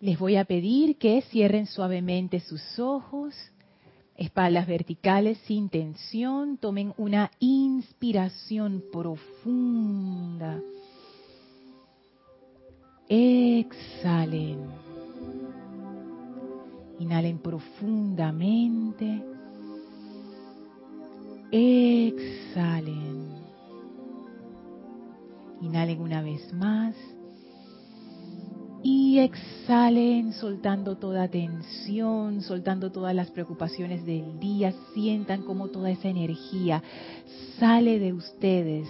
Les voy a pedir que cierren suavemente sus ojos, espaldas verticales sin tensión, tomen una inspiración profunda. Exhalen. Inhalen profundamente. Exhalen. Inhalen una vez más. Y exhalen soltando toda tensión, soltando todas las preocupaciones del día. Sientan como toda esa energía sale de ustedes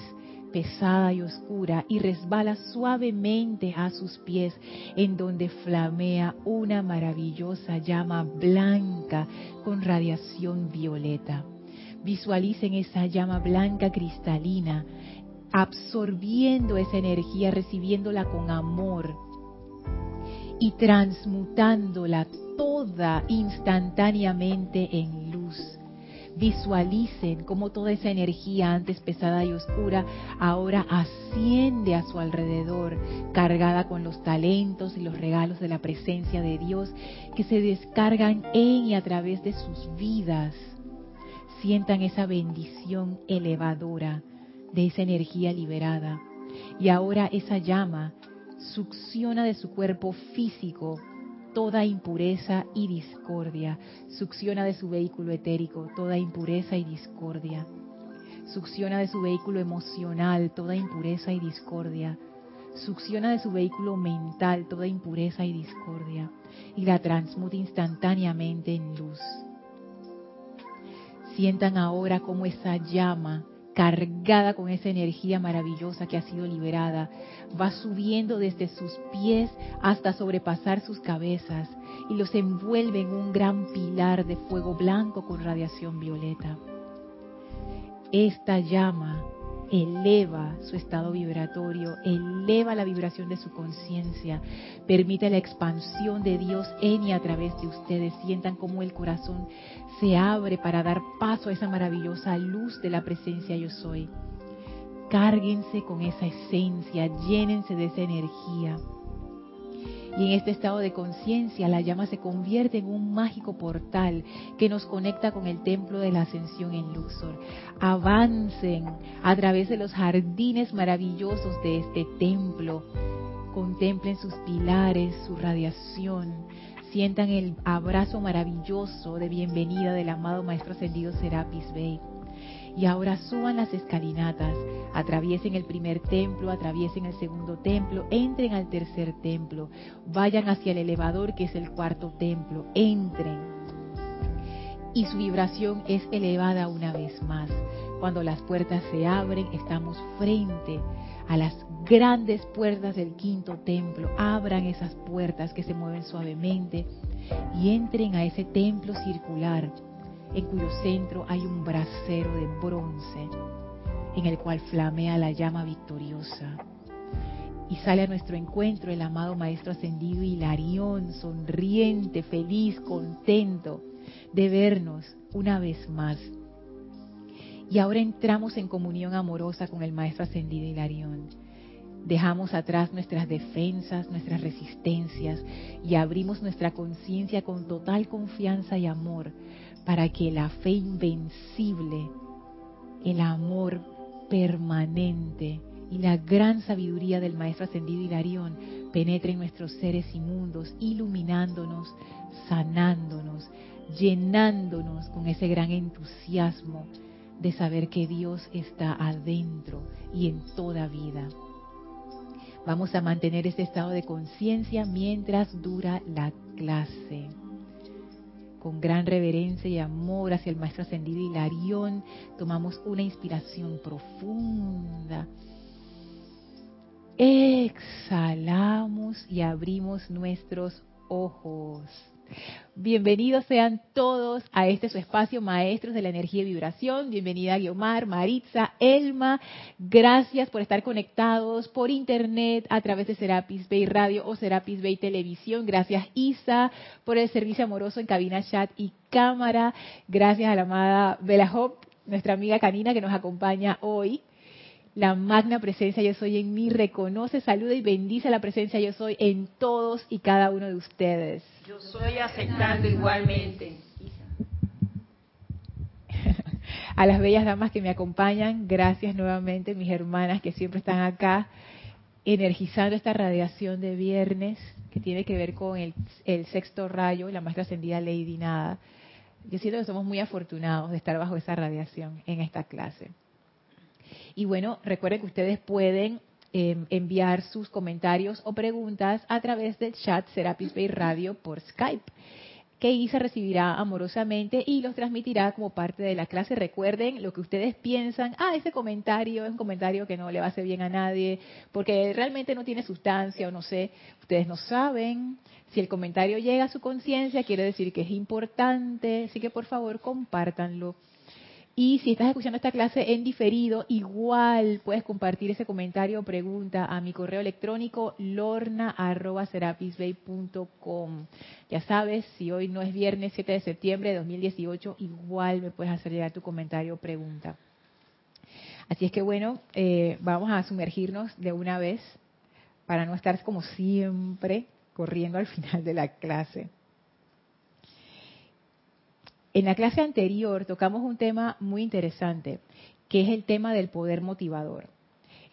pesada y oscura y resbala suavemente a sus pies en donde flamea una maravillosa llama blanca con radiación violeta. Visualicen esa llama blanca cristalina absorbiendo esa energía, recibiéndola con amor y transmutándola toda instantáneamente en luz. Visualicen cómo toda esa energía antes pesada y oscura ahora asciende a su alrededor, cargada con los talentos y los regalos de la presencia de Dios que se descargan en y a través de sus vidas. Sientan esa bendición elevadora de esa energía liberada. Y ahora esa llama succiona de su cuerpo físico toda impureza y discordia. Succiona de su vehículo etérico toda impureza y discordia. Succiona de su vehículo emocional toda impureza y discordia. Succiona de su vehículo mental toda impureza y discordia. Y la transmuta instantáneamente en luz. Sientan ahora como esa llama cargada con esa energía maravillosa que ha sido liberada, va subiendo desde sus pies hasta sobrepasar sus cabezas y los envuelve en un gran pilar de fuego blanco con radiación violeta. Esta llama eleva su estado vibratorio, eleva la vibración de su conciencia, permite la expansión de Dios en y a través de ustedes. Sientan como el corazón se abre para dar paso a esa maravillosa luz de la presencia yo soy. Cárguense con esa esencia, llénense de esa energía. Y en este estado de conciencia la llama se convierte en un mágico portal que nos conecta con el templo de la ascensión en Luxor. Avancen a través de los jardines maravillosos de este templo. Contemplen sus pilares, su radiación. Sientan el abrazo maravilloso de bienvenida del amado Maestro Ascendido Serapis Bey y ahora suban las escalinatas, atraviesen el primer templo, atraviesen el segundo templo, entren al tercer templo, vayan hacia el elevador que es el cuarto templo, entren. Y su vibración es elevada una vez más. Cuando las puertas se abren, estamos frente a las grandes puertas del quinto templo. Abran esas puertas que se mueven suavemente y entren a ese templo circular en cuyo centro hay un brasero de bronce en el cual flamea la llama victoriosa. Y sale a nuestro encuentro el amado Maestro Ascendido Hilarión, sonriente, feliz, contento de vernos una vez más. Y ahora entramos en comunión amorosa con el Maestro Ascendido Hilarión. Dejamos atrás nuestras defensas, nuestras resistencias y abrimos nuestra conciencia con total confianza y amor para que la fe invencible, el amor permanente y la gran sabiduría del Maestro Ascendido Hilarión penetre en nuestros seres inmundos, iluminándonos, sanándonos, llenándonos con ese gran entusiasmo de saber que Dios está adentro y en toda vida. Vamos a mantener este estado de conciencia mientras dura la clase con gran reverencia y amor hacia el Maestro Ascendido Hilarión, tomamos una inspiración profunda. Exhalamos y abrimos nuestros ojos. Bienvenidos sean todos a este su espacio, maestros de la energía y vibración. Bienvenida Guiomar, Maritza, Elma. Gracias por estar conectados por internet a través de Serapis Bay Radio o Serapis Bay Televisión. Gracias Isa por el servicio amoroso en cabina, chat y cámara. Gracias a la amada Bella Hope, nuestra amiga canina que nos acompaña hoy la magna presencia yo soy en mí reconoce, saluda y bendice la presencia yo soy en todos y cada uno de ustedes. Yo soy aceptando igualmente. A las bellas damas que me acompañan, gracias nuevamente, mis hermanas que siempre están acá energizando esta radiación de viernes que tiene que ver con el, sexto rayo, la maestra ascendida Lady Nada. Yo siento que somos muy afortunados de estar bajo esa radiación en esta clase. Y bueno, recuerden que ustedes pueden em, enviar sus comentarios o preguntas a través del chat Serapis Bay Radio por Skype que Isa recibirá amorosamente y los transmitirá como parte de la clase. Recuerden lo que ustedes piensan, ah, ese comentario es un comentario que no le va a hacer bien a nadie, porque realmente no tiene sustancia o no sé, ustedes no saben. Si el comentario llega a su conciencia, quiere decir que es importante, así que por favor compártanlo y si estás escuchando esta clase en diferido, igual puedes compartir ese comentario o pregunta a mi correo electrónico lorna.serapisbay.com. Ya sabes, si hoy no es viernes 7 de septiembre de 2018, igual me puedes hacer llegar tu comentario o pregunta. Así es que bueno, eh, vamos a sumergirnos de una vez para no estar como siempre corriendo al final de la clase. En la clase anterior tocamos un tema muy interesante, que es el tema del poder motivador.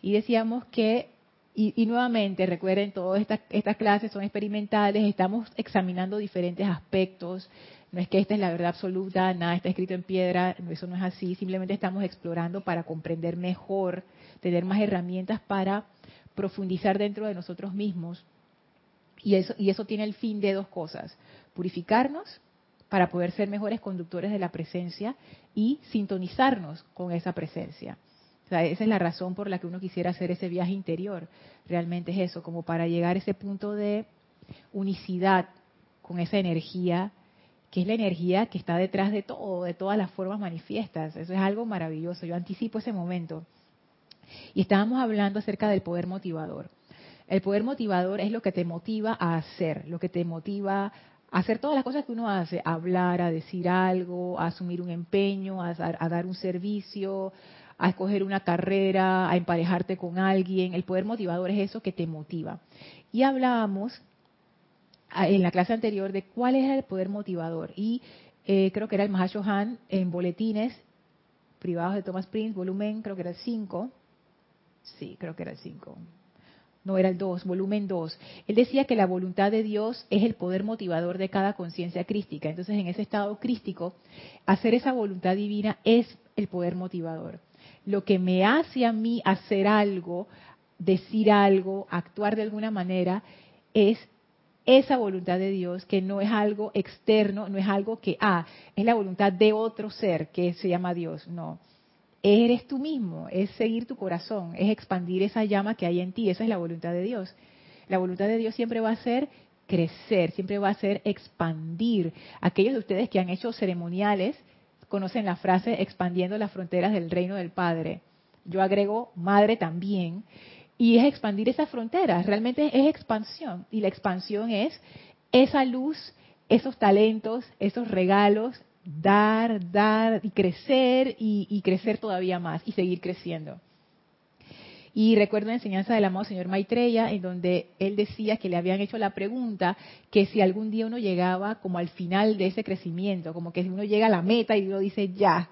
Y decíamos que, y, nuevamente, recuerden, todas estas, clases son experimentales, estamos examinando diferentes aspectos, no es que esta es la verdad absoluta, nada está escrito en piedra, eso no es así, simplemente estamos explorando para comprender mejor, tener más herramientas para profundizar dentro de nosotros mismos. Y eso, y eso tiene el fin de dos cosas, purificarnos para poder ser mejores conductores de la presencia y sintonizarnos con esa presencia. esa es la razón por la que uno quisiera hacer ese viaje interior. Realmente es eso, como para llegar a ese punto de unicidad con esa energía, que es la energía que está detrás de todo, de todas las formas manifiestas. Eso es algo maravilloso. Yo anticipo ese momento. Y estábamos hablando acerca del poder motivador. El poder motivador es lo que te motiva a hacer, lo que te motiva hacer todas las cosas que uno hace, hablar, a decir algo, a asumir un empeño, a, dar un servicio, a escoger una carrera, a emparejarte con alguien. El poder motivador es eso que te motiva. Y hablábamos ah, en la clase anterior de cuál es el poder motivador. Y eh, creo que era el Mahashohan en boletines privados de Thomas Prince, volumen, creo que era el 5. Sí, creo que era el 5 no era el 2, volumen 2. Él decía que la voluntad de Dios es el poder motivador de cada conciencia crística. Entonces, en ese estado crístico, hacer esa voluntad divina es el poder motivador. Lo que me hace a mí hacer algo, decir algo, actuar de alguna manera, es esa voluntad de Dios, que no es algo externo, no es algo que, ah, es la voluntad de otro ser que se llama Dios. No, eres tú mismo, es seguir tu corazón, es expandir esa llama que hay en ti, esa es la voluntad de Dios. La voluntad de Dios siempre va a ser crecer, siempre va a ser expandir. Aquellos de ustedes que han hecho ceremoniales conocen la frase expandiendo las fronteras del reino del Padre. Yo agrego madre también, y es expandir esas fronteras, realmente es expansión, y la expansión es esa luz, esos talentos, esos regalos, dar, dar y crecer y, crecer todavía más y seguir creciendo. Y recuerdo la enseñanza del amado señor Maitreya, en donde él decía que le habían hecho la pregunta que si algún día uno llegaba como al final de ese crecimiento, como que si uno llega a la meta y uno dice ya.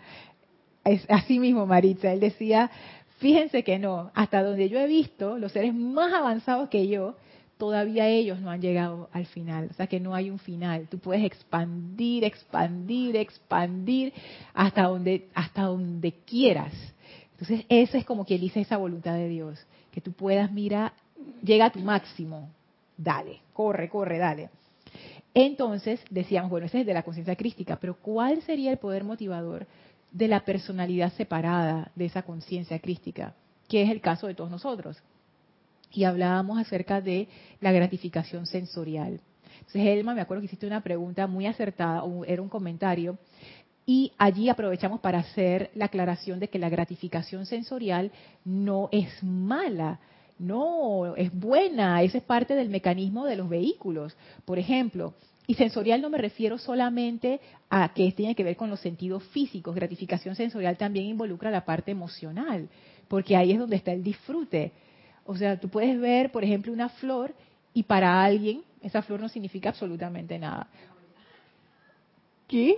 Es así mismo, Maritza. Él decía, fíjense que no, hasta donde yo he visto, los seres más avanzados que yo, todavía ellos no han llegado al final, o sea que no hay un final. Tú puedes expandir, expandir, expandir hasta donde hasta donde quieras. Entonces, esa es como que dice esa voluntad de Dios, que tú puedas mira, llega a tu máximo. Dale, corre, corre, dale. Entonces, decíamos, bueno, ese es de la conciencia crística, pero ¿cuál sería el poder motivador de la personalidad separada de esa conciencia crística? Que es el caso de todos nosotros y hablábamos acerca de la gratificación sensorial. Entonces, Elma, me acuerdo que hiciste una pregunta muy acertada, era un comentario, y allí aprovechamos para hacer la aclaración de que la gratificación sensorial no es mala, no, es buena, esa es parte del mecanismo de los vehículos. Por ejemplo, y sensorial no me refiero solamente a que tiene que ver con los sentidos físicos, gratificación sensorial también involucra la parte emocional porque ahí es donde está el disfrute. O sea, tú puedes ver, por ejemplo, una flor y para alguien esa flor no significa absolutamente nada. ¿Qué?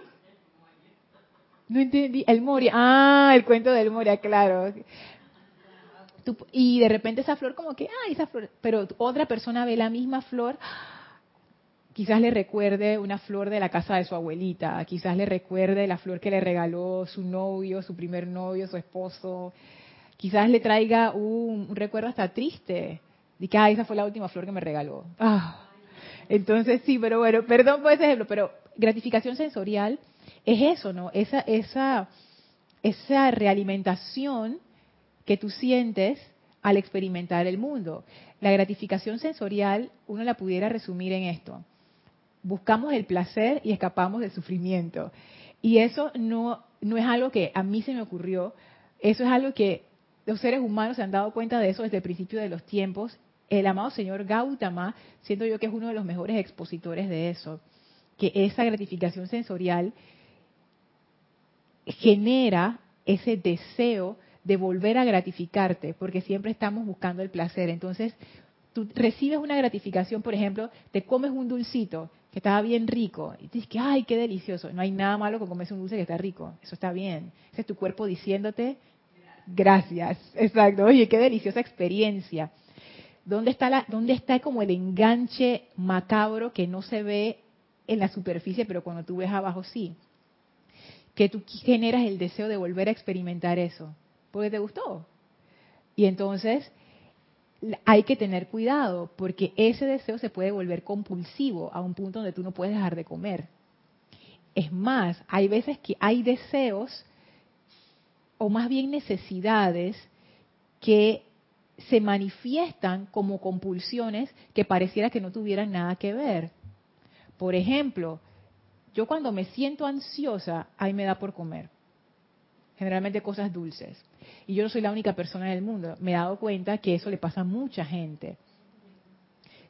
No entendí. El Moria. Ah, el cuento del Moria, claro. y de repente esa flor como que, ah, esa flor. Pero otra persona ve la misma flor quizás le recuerde una flor de la casa de su abuelita, quizás le recuerde la flor que le regaló su novio, su primer novio, su esposo, quizás le traiga un, recuerdo hasta triste, de ah, esa fue la última flor que me regaló. Ah. Entonces sí, pero bueno, perdón por ese ejemplo, pero gratificación sensorial es eso, ¿no? Esa, esa, esa realimentación que tú sientes al experimentar el mundo. La gratificación sensorial, uno la pudiera resumir en esto buscamos el placer y escapamos del sufrimiento. Y eso no, no es algo que a mí se me ocurrió, eso es algo que los seres humanos se han dado cuenta de eso desde el principio de los tiempos. El amado señor Gautama, siento yo que es uno de los mejores expositores de eso, que esa gratificación sensorial genera ese deseo de volver a gratificarte, porque siempre estamos buscando el placer. Entonces, tú recibes una gratificación, por ejemplo, te comes un dulcito que estaba bien rico, y dices que, ay, qué delicioso. No hay nada malo con comerse un dulce que está rico, eso está bien. Ese es tu cuerpo diciéndote, gracias, exacto, oye, qué deliciosa experiencia. ¿Dónde está, la, ¿Dónde está como el enganche macabro que no se ve en la superficie, pero cuando tú ves abajo sí? Que tú generas el deseo de volver a experimentar eso, porque te gustó. Y entonces hay que tener cuidado porque ese deseo se puede volver compulsivo a un punto donde tú no puedes dejar de comer. Es más, hay veces que hay deseos o más bien necesidades que se manifiestan como compulsiones que pareciera que no tuvieran nada que ver. Por ejemplo, yo cuando me siento ansiosa, ahí me da por comer generalmente cosas dulces. Y yo no soy la única persona en el mundo. Me he dado cuenta que eso le pasa a mucha gente.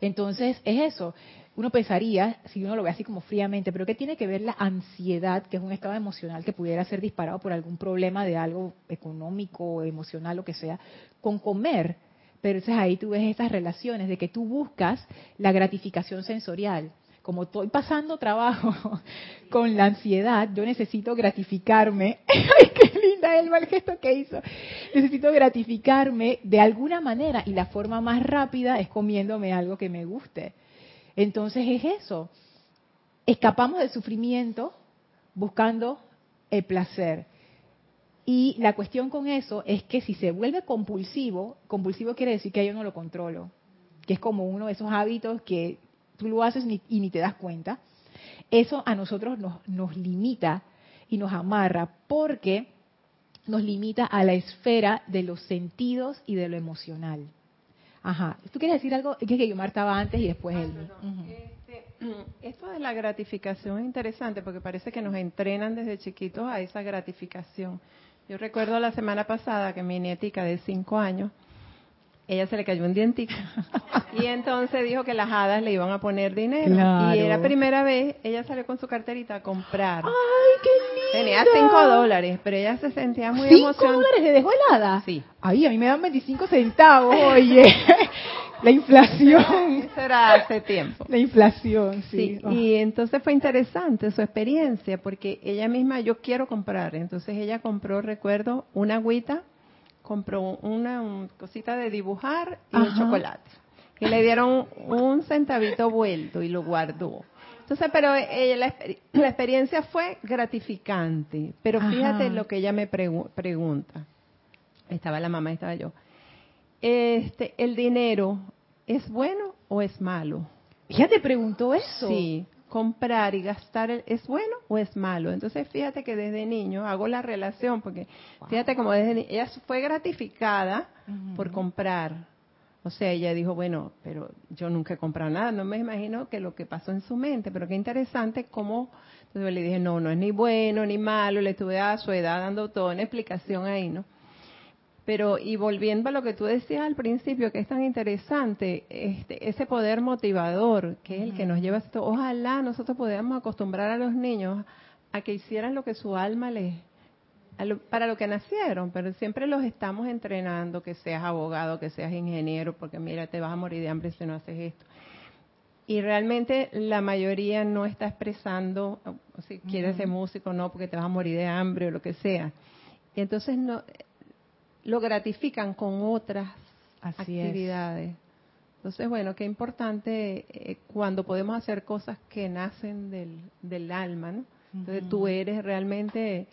Entonces, es eso. Uno pensaría, si uno lo ve así como fríamente, pero ¿qué tiene que ver la ansiedad, que es un estado emocional que pudiera ser disparado por algún problema de algo económico, emocional, lo que sea, con comer? Pero entonces ahí tú ves estas relaciones de que tú buscas la gratificación sensorial como estoy pasando trabajo con la ansiedad, yo necesito gratificarme. ¡Ay, qué linda el mal gesto que hizo! Necesito gratificarme de alguna manera y la forma más rápida es comiéndome algo que me guste. Entonces es eso. Escapamos del sufrimiento buscando el placer. Y la cuestión con eso es que si se vuelve compulsivo, compulsivo quiere decir que yo no lo controlo, que es como uno de esos hábitos que tú lo haces y ni te das cuenta, eso a nosotros nos, nos limita y nos amarra porque nos limita a la esfera de los sentidos y de lo emocional. Ajá. ¿Tú quieres decir algo? Es que Yomar estaba antes y después él. Este, esto de la gratificación es interesante porque parece que nos entrenan desde chiquitos a esa gratificación. Yo recuerdo la semana pasada que mi nietica de cinco años ella se le cayó un dientito. y entonces dijo que las hadas le iban a poner dinero. Y era primera vez, ella salió con su carterita a comprar. ¡Ay, qué lindo! Tenía cinco dólares, pero ella se sentía muy emocionada. ¿Cinco dólares de dejó helada? Sí. Ay, a mí me dan 25 centavos, oye. La inflación. Eso era hace tiempo. La inflación, sí. sí. Y entonces fue interesante su experiencia, porque ella misma, yo quiero comprar. Entonces ella compró, recuerdo, una agüita compró una, cosita de dibujar y un chocolate. Y le dieron un centavito vuelto y lo guardó. Entonces, pero ella, la, experiencia fue gratificante. Pero fíjate lo que ella me pregunta. Estaba la mamá, estaba yo. Este, ¿El dinero es bueno o es malo? ¿Ya te preguntó eso? Sí comprar y gastar es bueno o es malo. Entonces fíjate que desde niño hago la relación porque fíjate como desde niño, ella fue gratificada por comprar. O sea, ella dijo, bueno, pero yo nunca he comprado nada, no me imagino que lo que pasó en su mente, pero qué interesante cómo, entonces le dije, no, no es ni bueno ni malo, le estuve a su edad dando toda una explicación ahí, ¿no? Pero, y volviendo a lo que tú decías al principio, que es tan interesante, este, ese poder motivador, que es el que nos lleva a esto, ojalá nosotros podamos acostumbrar a los niños a que hicieran lo que su alma les, para lo que nacieron, pero siempre los estamos entrenando, que seas abogado, que seas ingeniero, porque mira, te vas a morir de hambre si no haces esto. Y realmente la mayoría no está expresando, si quieres ser músico, no, porque te vas a morir de hambre o lo que sea. Y entonces no, lo gratifican con otras actividades. Entonces, bueno, qué importante eh, cuando podemos hacer cosas que nacen del, del alma, ¿no? Entonces tú eres realmente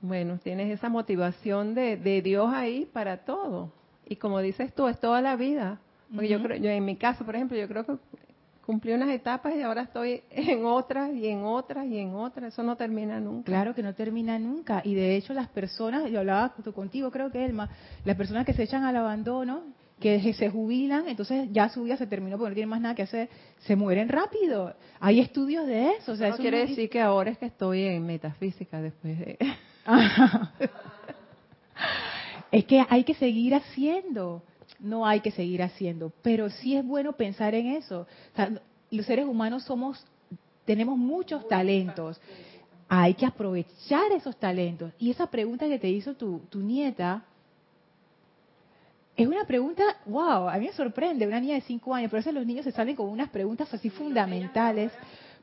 bueno, tienes esa motivación de, de, Dios ahí para todo. Y como dices tú, es toda la vida. Porque yo creo, yo en mi caso, por ejemplo, yo creo que cumplí unas etapas y ahora estoy en otras y en otras y en otras. Eso no termina nunca. Claro que no termina nunca. Y de hecho las personas, yo hablaba contigo, creo que Elma, las personas que se echan al abandono, que se jubilan, entonces ya su vida se terminó porque no tienen más nada que hacer, se mueren rápido. Hay estudios de eso. O sea, eso quiere decir que ahora es que estoy en metafísica después de... es que hay que seguir haciendo, no hay que seguir haciendo, pero sí es bueno pensar en eso. los seres humanos somos, tenemos muchos talentos, hay que aprovechar esos talentos. Y esa pregunta que te hizo tu, tu nieta, es una pregunta, wow, a mí me sorprende, una niña de 5 años, pero a veces los niños se salen con unas preguntas así fundamentales,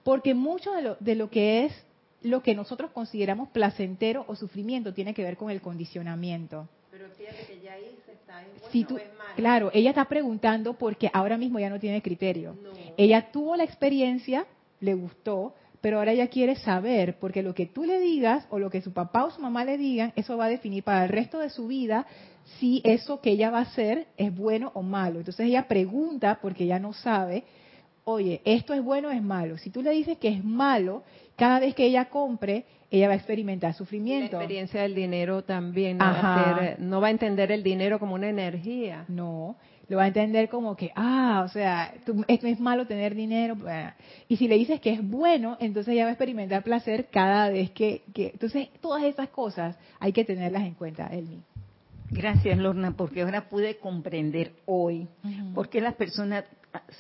porque mucho de lo, de lo que es lo que nosotros consideramos placentero o sufrimiento tiene que ver con el condicionamiento. Pero fíjate que ya en si tú, Claro, ella está preguntando porque ahora mismo ya no tiene criterio. Ella tuvo la experiencia, le gustó, pero ahora ella quiere saber, porque lo que tú le digas o lo que su papá o su mamá le digan, eso va a definir para el resto de su vida si eso que ella va a hacer es bueno o malo. Entonces ella pregunta porque ella no sabe, oye, ¿esto es bueno o es malo? Si tú le dices que es malo, cada vez que ella compre, ella va a experimentar sufrimiento. La experiencia del dinero también no va, a no va a entender el dinero como una energía. No, lo va a entender como que, ah, o sea, es, es malo tener dinero. Y si le dices que es bueno, entonces ella va a experimentar placer cada vez que, Entonces, todas esas cosas hay que tenerlas en cuenta, Elmi. Gracias, Lorna, porque ahora pude comprender hoy por qué las personas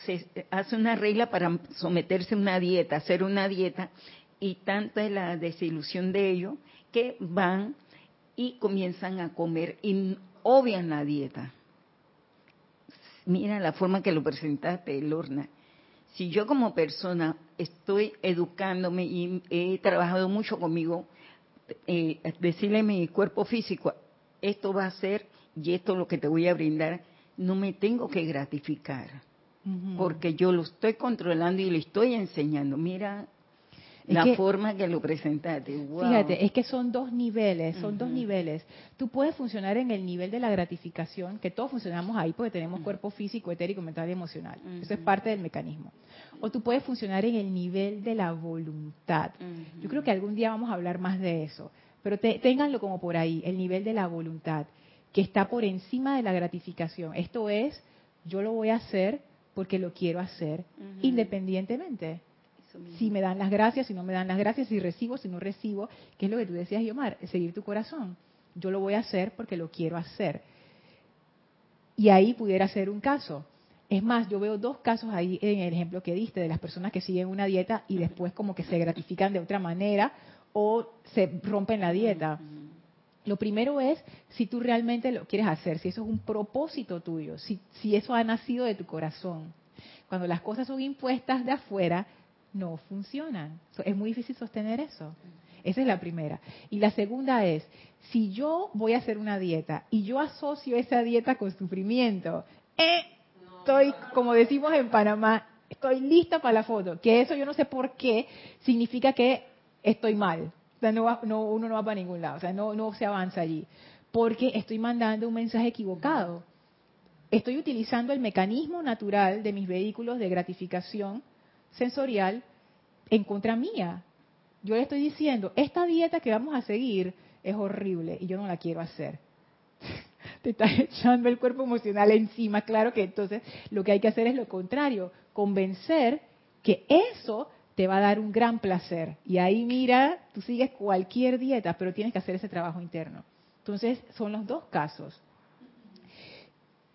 se hace una regla para someterse a una dieta, hacer una dieta, y tanta es la desilusión de ellos que van y comienzan a comer y obvian la dieta. Mira la forma que lo presentaste, Lorna. Si yo como persona estoy educándome y he trabajado mucho conmigo, eh, decirle a mi cuerpo físico, esto va a ser y esto es lo que te voy a brindar, no me tengo que gratificar, porque yo lo estoy controlando y le estoy enseñando. Mira la forma que lo presentaste. Fíjate, es que son dos niveles, son dos niveles. Tú puedes funcionar en el nivel de la gratificación, que todos funcionamos ahí porque tenemos cuerpo físico, etérico, mental y emocional. Eso es parte del mecanismo. O tú puedes funcionar en el nivel de la voluntad. Yo creo que algún día vamos a hablar más de eso. Pero ténganlo como por ahí, el nivel de la voluntad, que está por encima de la gratificación. Esto es, yo lo voy a hacer porque lo quiero hacer, independientemente. Si me dan las gracias, si no me dan las gracias, si recibo, si no recibo, que es lo que tú decías, Yomar, seguir tu corazón. Yo lo voy a hacer porque lo quiero hacer. Y ahí pudiera ser un caso. Es más, yo veo dos casos ahí en el ejemplo que diste de las personas que siguen una dieta y después como que se gratifican de otra manera o se rompen la dieta. Lo primero es si tú realmente lo quieres hacer, si eso es un propósito tuyo, si, si eso ha nacido de tu corazón. Cuando las cosas son impuestas de afuera, no funcionan. Es muy difícil sostener eso. Esa es la primera. Y la segunda es, si yo voy a hacer una dieta y yo asocio esa dieta con sufrimiento, eh, estoy, como decimos en Panamá, estoy lista para la foto. Que eso yo no sé por qué significa que estoy mal. Sea, no, no, uno no va para ningún lado, o sea, no, no se avanza allí. Porque estoy mandando un mensaje equivocado. Estoy utilizando el mecanismo natural de mis vehículos de gratificación sensorial en contra mía. Yo le estoy diciendo, esta dieta que vamos a seguir es horrible y yo no la quiero hacer. Te estás echando el cuerpo emocional encima. Claro que entonces lo que hay que hacer es lo contrario, convencer que eso te va a dar un gran placer. Y ahí mira, tú sigues cualquier dieta, pero tienes que hacer ese trabajo interno. Entonces, son los dos casos.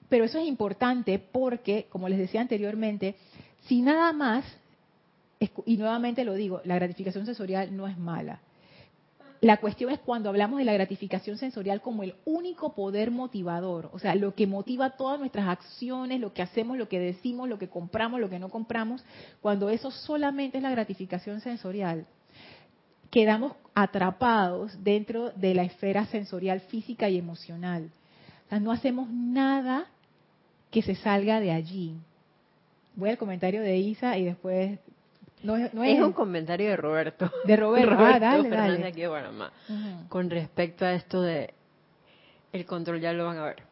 Pero eso es importante porque, como les decía anteriormente, si nada más, y nuevamente lo digo, la gratificación sensorial no es mala. La cuestión es cuando hablamos de la gratificación sensorial como el único poder motivador, o sea, lo que motiva todas nuestras acciones, lo que hacemos, lo que decimos, lo que compramos, lo que no compramos, cuando eso solamente es la gratificación sensorial, quedamos atrapados dentro de la esfera sensorial física y emocional. O sea, no hacemos nada que se salga de allí. Voy al comentario de Isa y después no es, un comentario de Roberto. De Roberto, ah, dale, dale. Aquí Con respecto a esto de el control, ya lo van a ver.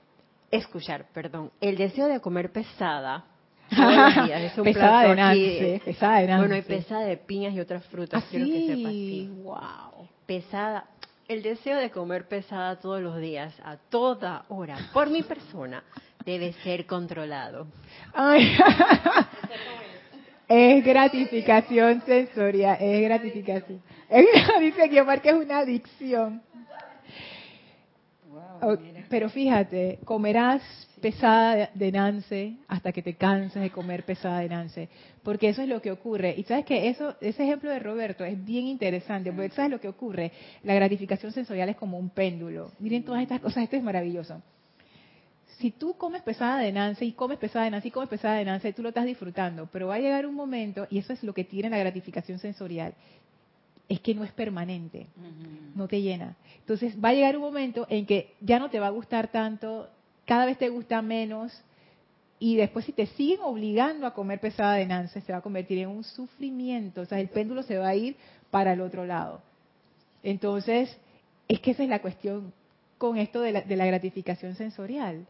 Escuchar, perdón. El deseo de comer pesada. es un pesada de nance, pesada de Bueno, hay pesada de piñas y otras frutas, ¿Ah, quiero que sepas. Sí. Wow. Pesada. El deseo de comer pesada todos los días, a toda hora, por mi persona, debe ser controlado. Ay. Es gratificación sensorial, es gratificación. dice Guiomar que es una adicción. pero fíjate, comerás pesada de nance hasta que te canses de comer pesada de nance, porque eso es lo que ocurre. Y sabes que eso, ese ejemplo de Roberto es bien interesante, porque sabes lo que ocurre. La gratificación sensorial es como un péndulo. Miren todas estas cosas, esto es maravilloso si tú comes pesada de Nance y comes pesada de Nance y comes pesada de Nance, tú lo estás disfrutando, pero va a llegar un momento, y eso es lo que tiene la gratificación sensorial, es que no es permanente, no te llena. Entonces va a llegar un momento en que ya no te va a gustar tanto, cada vez te gusta menos, y después si te siguen obligando a comer pesada de Nance, se va a convertir en un sufrimiento, o sea, el péndulo se va a ir para el otro lado. Entonces, es que esa es la cuestión con esto de la, de la gratificación sensorial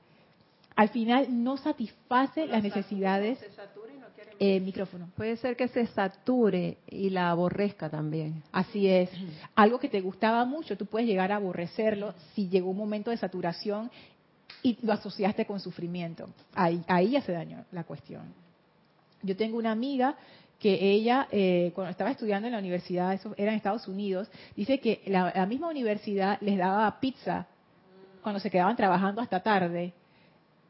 al final no satisface las necesidades. Eh, micrófono. Puede ser que se sature y la aborrezca también. Así es. Algo que te gustaba mucho, tú puedes llegar a aborrecerlo si llegó un momento de saturación y lo asociaste con sufrimiento. Ahí, ahí ya se dañó la cuestión. Yo tengo una amiga que ella, eh, cuando estaba estudiando en la universidad, eso era en Estados Unidos, dice que la misma universidad les daba pizza cuando se quedaban trabajando hasta tarde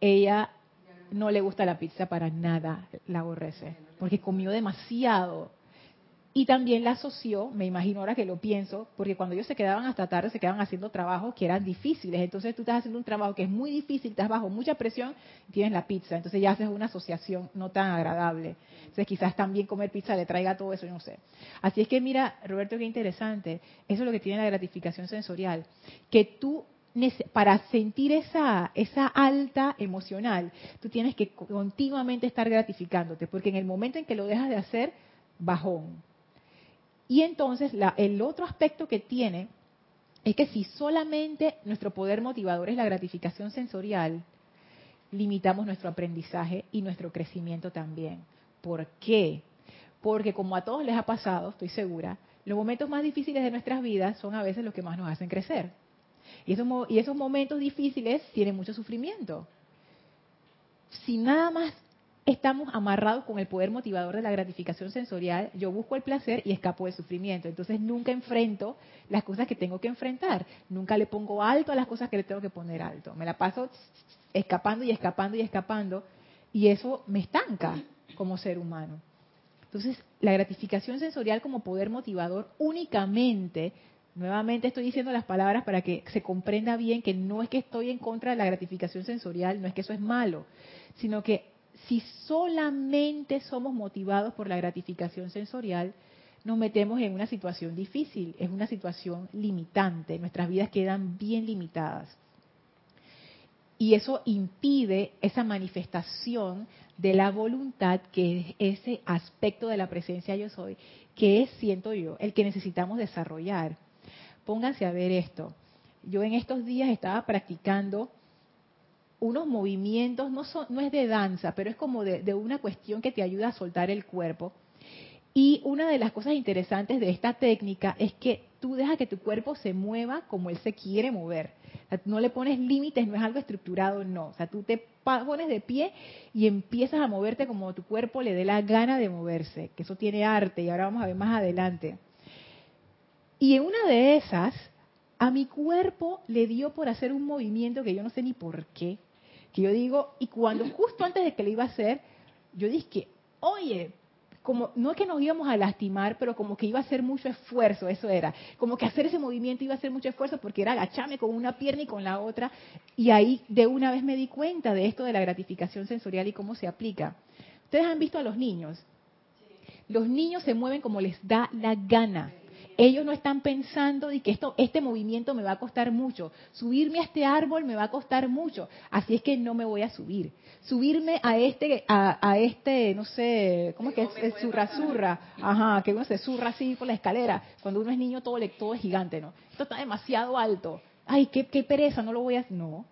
ella no le gusta la pizza para nada, la aborrece, porque comió demasiado. Y también la asoció, me imagino ahora que lo pienso, porque cuando ellos se quedaban hasta tarde, se quedaban haciendo trabajos que eran difíciles. Entonces tú estás haciendo un trabajo que es muy difícil, estás bajo mucha presión, y tienes la pizza. Entonces ya haces una asociación no tan agradable. Entonces quizás también comer pizza le traiga todo eso, no sé. Así es que mira, Roberto, qué interesante. Eso es lo que tiene la gratificación sensorial. Que tú para sentir esa, esa alta emocional, tú tienes que continuamente estar gratificándote, porque en el momento en que lo dejas de hacer, bajón. Y entonces el otro aspecto que tiene es que si solamente nuestro poder motivador es la gratificación sensorial, limitamos nuestro aprendizaje y nuestro crecimiento también. ¿Por qué? Porque como a todos les ha pasado, estoy segura, los momentos más difíciles de nuestras vidas son a veces los que más nos hacen crecer. Y esos, y esos momentos difíciles tienen mucho sufrimiento. Si nada más estamos amarrados con el poder motivador de la gratificación sensorial, yo busco el placer y escapo del sufrimiento. Entonces nunca enfrento las cosas que tengo que enfrentar. Nunca le pongo alto a las cosas que le tengo que poner alto. Me la paso escapando y escapando y escapando. Y eso me estanca como ser humano. Entonces, la gratificación sensorial como poder motivador únicamente Nuevamente estoy diciendo las palabras para que se comprenda bien que no es que estoy en contra de la gratificación sensorial, no es que eso es malo, sino que si solamente somos motivados por la gratificación sensorial, nos metemos en una situación difícil, es una situación limitante, nuestras vidas quedan bien limitadas. Y eso impide esa manifestación de la voluntad, que es ese aspecto de la presencia yo soy, que es, siento yo, el que necesitamos desarrollar. Pónganse a ver esto. Yo en estos días estaba practicando unos movimientos, no, no es de danza, pero es como de, de una cuestión que te ayuda a soltar el cuerpo. Y una de las cosas interesantes de esta técnica es que tú dejas que tu cuerpo se mueva como él se quiere mover. no le pones límites, no es algo estructurado, no. O sea, tú te pones de pie y empiezas a moverte como tu cuerpo le dé la gana de moverse, que eso tiene arte y ahora vamos a ver más adelante. Y en una de esas, a mi cuerpo le dio por hacer un movimiento que yo no sé ni por qué. Que yo digo, y cuando justo antes de que lo iba a hacer, yo dije, oye, como, no es que nos íbamos a lastimar, pero como que iba a ser mucho esfuerzo, eso era. Como que hacer ese movimiento iba a ser mucho esfuerzo porque era agacharme con una pierna y con la otra. Y ahí de una vez me di cuenta de esto de la gratificación sensorial y cómo se aplica. Ustedes han visto a los niños. Los niños se mueven como les da la gana ellos no están pensando de que esto, este movimiento me va a costar mucho. Subirme a este árbol me va a costar mucho. Así es que no me voy a subir. Subirme a este, a, este, no sé, ¿cómo es que es? zurra, zurra. Ajá, que uno se zurra así por la escalera. Cuando uno es niño todo, todo es gigante, ¿no? Esto está demasiado alto. Ay, qué, qué pereza, no lo voy a... No.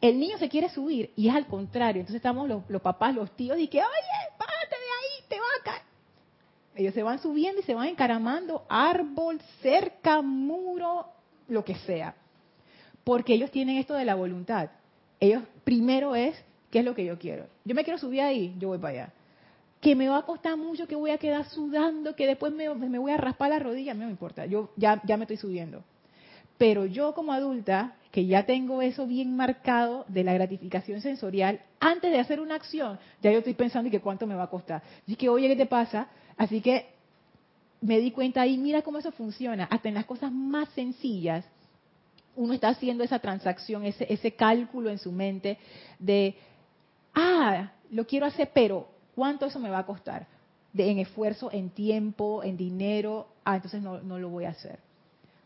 El niño se quiere subir y es al contrario. Entonces estamos los, los papás, los tíos y que, oye, de ahí, te va a caer ellos se van subiendo y se van encaramando, árbol, cerca, muro, lo que sea. Porque ellos tienen esto de la voluntad. Ellos primero es, ¿qué es lo que yo quiero? Yo me quiero subir ahí, yo voy para allá. Que me va a costar mucho, que voy a quedar sudando, que después me, voy a raspar la rodilla, no me importa, yo ya, ya me estoy subiendo. Pero yo como adulta, que ya tengo eso bien marcado de la gratificación sensorial, antes de hacer una acción, ya yo estoy pensando y que cuánto me va a costar. Y que, oye, ¿qué te pasa? Así que me di cuenta ahí, mira cómo eso funciona. Hasta en las cosas más sencillas, uno está haciendo esa transacción, ese, ese cálculo en su mente de, ah, lo quiero hacer, pero ¿cuánto eso me va a costar? De, en esfuerzo, en tiempo, en dinero, ah, entonces no, no lo voy a hacer.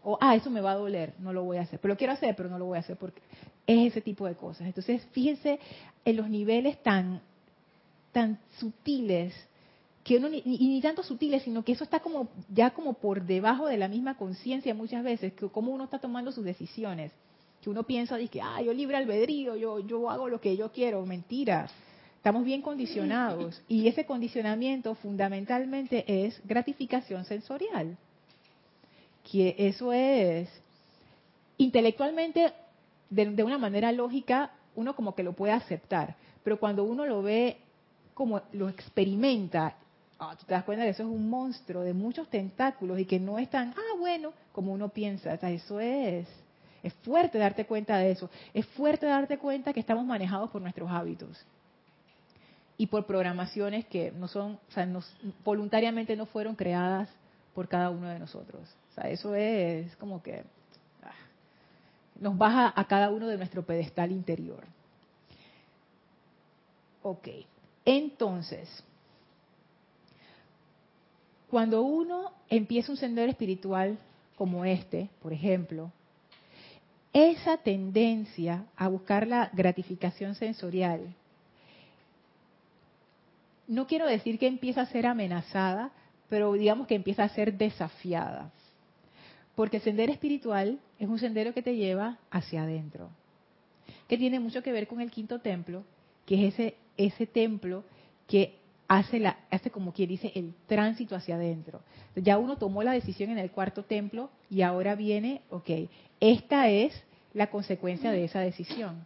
O, ah, eso me va a doler, no lo voy a hacer. Pero lo quiero hacer, pero no lo voy a hacer porque es ese tipo de cosas. Entonces, fíjense en los niveles tan, tan sutiles que uno ni, ni tanto sutiles, sino que eso está como ya como por debajo de la misma conciencia muchas veces, que como uno está tomando sus decisiones, que uno piensa que, ah, yo libre albedrío, yo, yo hago lo que yo quiero, mentira. Estamos bien condicionados y ese condicionamiento fundamentalmente es gratificación sensorial. Que eso es intelectualmente de, de una manera lógica uno como que lo puede aceptar, pero cuando uno lo ve como lo experimenta Ah, tú te das cuenta que eso es un monstruo de muchos tentáculos y que no es tan, ah, bueno, como uno piensa. eso es, es fuerte darte cuenta de eso. Es fuerte darte cuenta que estamos manejados por nuestros hábitos y por programaciones que no son, o sea, voluntariamente no fueron creadas por cada uno de nosotros. O sea, eso es como que ah, nos baja a cada uno de nuestro pedestal interior. Ok, entonces, cuando uno empieza un sendero espiritual como este, por ejemplo, esa tendencia a buscar la gratificación sensorial, no quiero decir que empieza a ser amenazada, pero digamos que empieza a ser desafiada. Porque el sendero espiritual es un sendero que te lleva hacia adentro, que tiene mucho que ver con el quinto templo, que es ese, ese templo que hace, la, hace como quien dice el tránsito hacia adentro. Ya uno tomó la decisión en el cuarto templo y ahora viene, ok, esta es la consecuencia de esa decisión.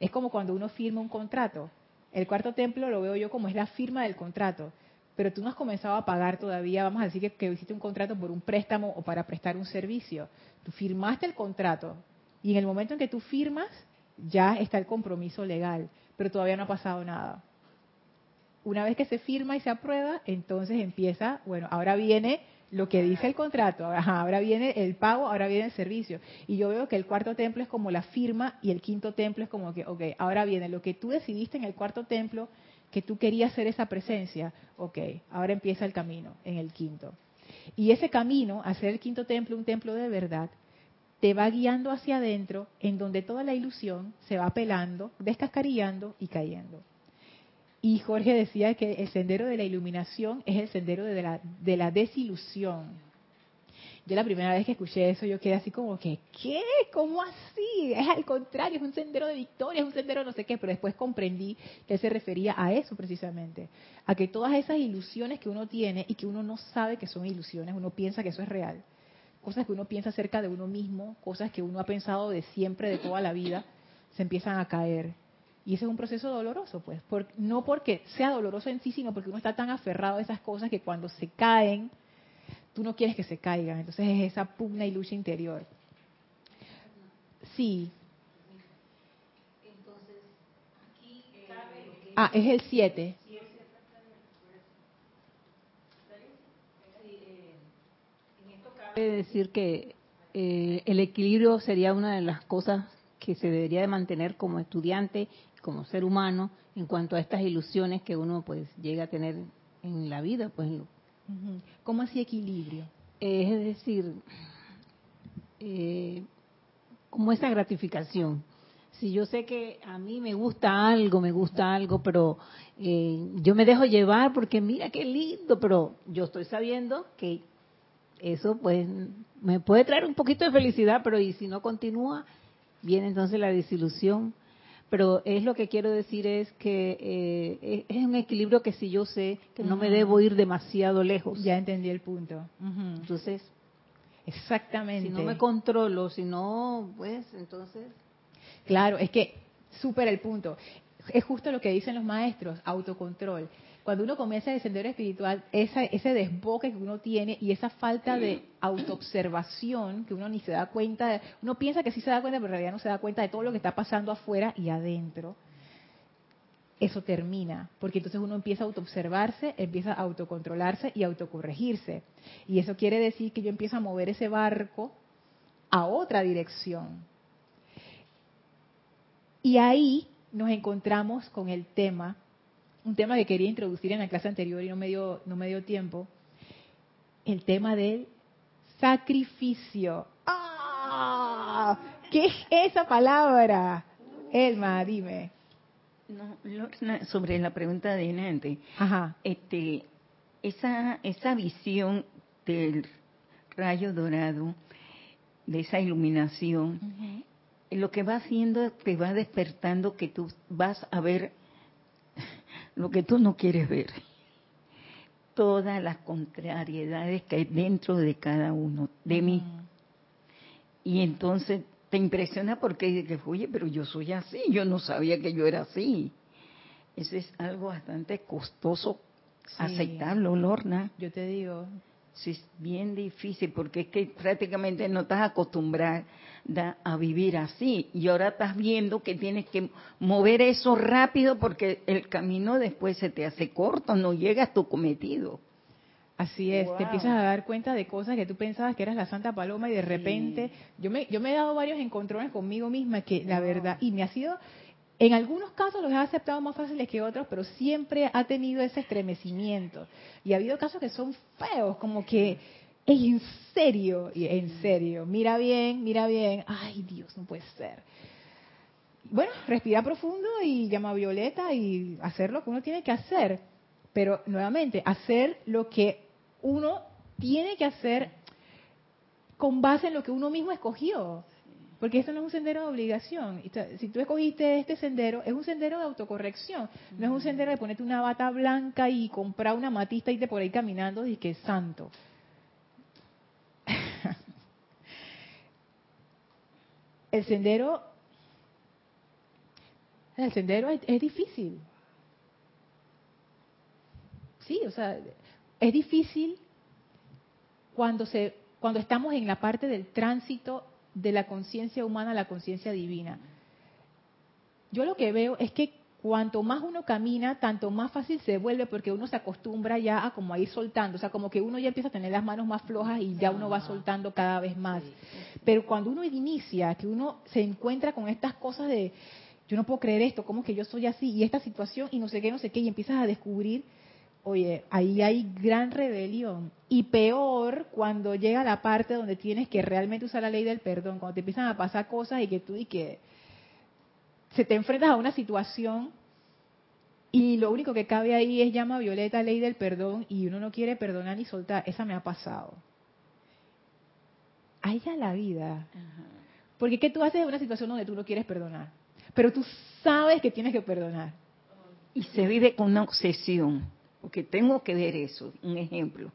Es como cuando uno firma un contrato. El cuarto templo lo veo yo como es la firma del contrato, pero tú no has comenzado a pagar todavía, vamos a decir que, que hiciste un contrato por un préstamo o para prestar un servicio. Tú firmaste el contrato y en el momento en que tú firmas ya está el compromiso legal, pero todavía no ha pasado nada una vez que se firma y se aprueba, entonces empieza, bueno, ahora viene lo que dice el contrato, ahora viene el pago, ahora viene el servicio. Y yo veo que el cuarto templo es como la firma y el quinto templo es como que, ok, ahora viene lo que tú decidiste en el cuarto templo, que tú querías ser esa presencia, ok, ahora empieza el camino en el quinto. Y ese camino, hacer el quinto templo un templo de verdad, te va guiando hacia adentro, en donde toda la ilusión se va pelando, descascarillando y cayendo. Y Jorge decía que el sendero de la iluminación es el sendero de la, de la desilusión. Yo la primera vez que escuché eso, yo quedé así como que, ¿qué? ¿Cómo así? Es al contrario, es un sendero de victoria, es un sendero no sé qué, pero después comprendí que él se refería a eso precisamente, a que todas esas ilusiones que uno tiene y que uno no sabe que son ilusiones, uno piensa que eso es real, cosas que uno piensa acerca de uno mismo, cosas que uno ha pensado de siempre, de toda la vida, se empiezan a caer y ese es un proceso doloroso, pues, por, no porque sea doloroso en sí, sino porque uno está tan aferrado a esas cosas que cuando se caen, tú no quieres que se caigan. Entonces es esa pugna y lucha interior. Sí. Entonces, aquí cabe lo que ah, es el 7. Eh, decir que eh, el equilibrio sería una de las cosas que se debería de mantener como estudiante como ser humano, en cuanto a estas ilusiones que uno pues llega a tener en la vida, pues. ¿Cómo así equilibrio? es decir, eh, como esa gratificación. Si yo sé que a mí me gusta algo, me gusta algo, pero eh, yo me dejo llevar porque mira qué lindo, pero yo estoy sabiendo que eso pues me puede traer un poquito de felicidad, pero y si no continúa, viene entonces la desilusión. Pero es lo que quiero decir es que eh, es un equilibrio que si yo sé que no me debo ir demasiado lejos. Ya entendí el punto. Entonces, exactamente. Si no me controlo, si no, pues entonces. Claro, es que súper el punto. Es justo lo que dicen los maestros, autocontrol cuando uno comienza el sendero espiritual, ese desboque que uno tiene y esa falta de autoobservación que uno ni se da cuenta, de, uno piensa que sí se da cuenta, pero en realidad no se da cuenta de todo lo que está pasando afuera y adentro, eso termina, porque entonces uno empieza a autoobservarse, empieza a autocontrolarse y autocorregirse. Y eso quiere decir que yo empiezo a mover ese barco a otra dirección. Y ahí nos encontramos con el tema un tema que quería introducir en la clase anterior y no me dio, no me dio tiempo, el tema del sacrificio. ¡Ah! ¿Qué es esa palabra? Elma, dime. No, sobre la pregunta de Nante, Ajá. este, esa, esa visión del rayo dorado, de esa iluminación, lo que va haciendo que va despertando que tú vas a ver lo que tú no quieres ver. Todas las contrariedades que hay dentro de cada uno, de mí. Y entonces te impresiona porque dices, oye, pero yo soy así, yo no sabía que yo era así. Eso es algo bastante costoso aceptarlo, Lorna. Yo te digo. Sí, es bien difícil porque es que prácticamente no estás acostumbrada a vivir así y ahora estás viendo que tienes que mover eso rápido porque el camino después se te hace corto, no llegas a tu cometido. Así es, te empiezas a dar cuenta de cosas que tú pensabas que eras la Santa Paloma y de repente yo me yo me he dado varios encontrones conmigo misma que la verdad y me ha sido en algunos casos los he aceptado más fáciles que otros, pero siempre ha tenido ese estremecimiento. Y ha habido casos que son feos, como que en serio, en serio, mira bien, mira bien, ay Dios, no puede ser. Bueno, respira profundo y llama a Violeta y hacer lo que uno tiene que hacer. Pero nuevamente, hacer lo que uno tiene que hacer con base en lo que uno mismo escogió. Porque eso no es un sendero de obligación. Si tú escogiste este sendero, es un sendero de autocorrección. No es un sendero de ponerte una bata blanca y comprar una matista y te por ahí caminando y que es santo. el sendero, el sendero es, difícil. Sí, o sea, es difícil cuando se cuando estamos en la parte del tránsito de la conciencia humana a la conciencia divina. Yo lo que veo es que cuanto más uno camina, tanto más fácil se vuelve porque uno se acostumbra ya a como a ir soltando, o sea, como que uno ya empieza a tener las manos más flojas y ya uno va soltando cada vez más. Pero cuando uno inicia, que uno se encuentra con estas cosas de, yo no puedo creer esto, ¿cómo que yo soy así? Y esta situación y no sé qué, no sé qué, y empiezas a descubrir, oye, ahí hay gran rebelión. Y peor cuando llega la parte donde tienes que realmente usar la ley del perdón, cuando te empiezan a pasar cosas y que tú y que se te enfrentas a una situación y lo único que cabe ahí es llama violeta ley del perdón y uno no quiere perdonar ni soltar. Esa me ha pasado. Ahí ya la vida. Porque ¿qué tú haces en una situación donde tú no quieres perdonar? Pero tú sabes que tienes que perdonar. Y se vive con una obsesión. Porque tengo que ver eso. Un ejemplo.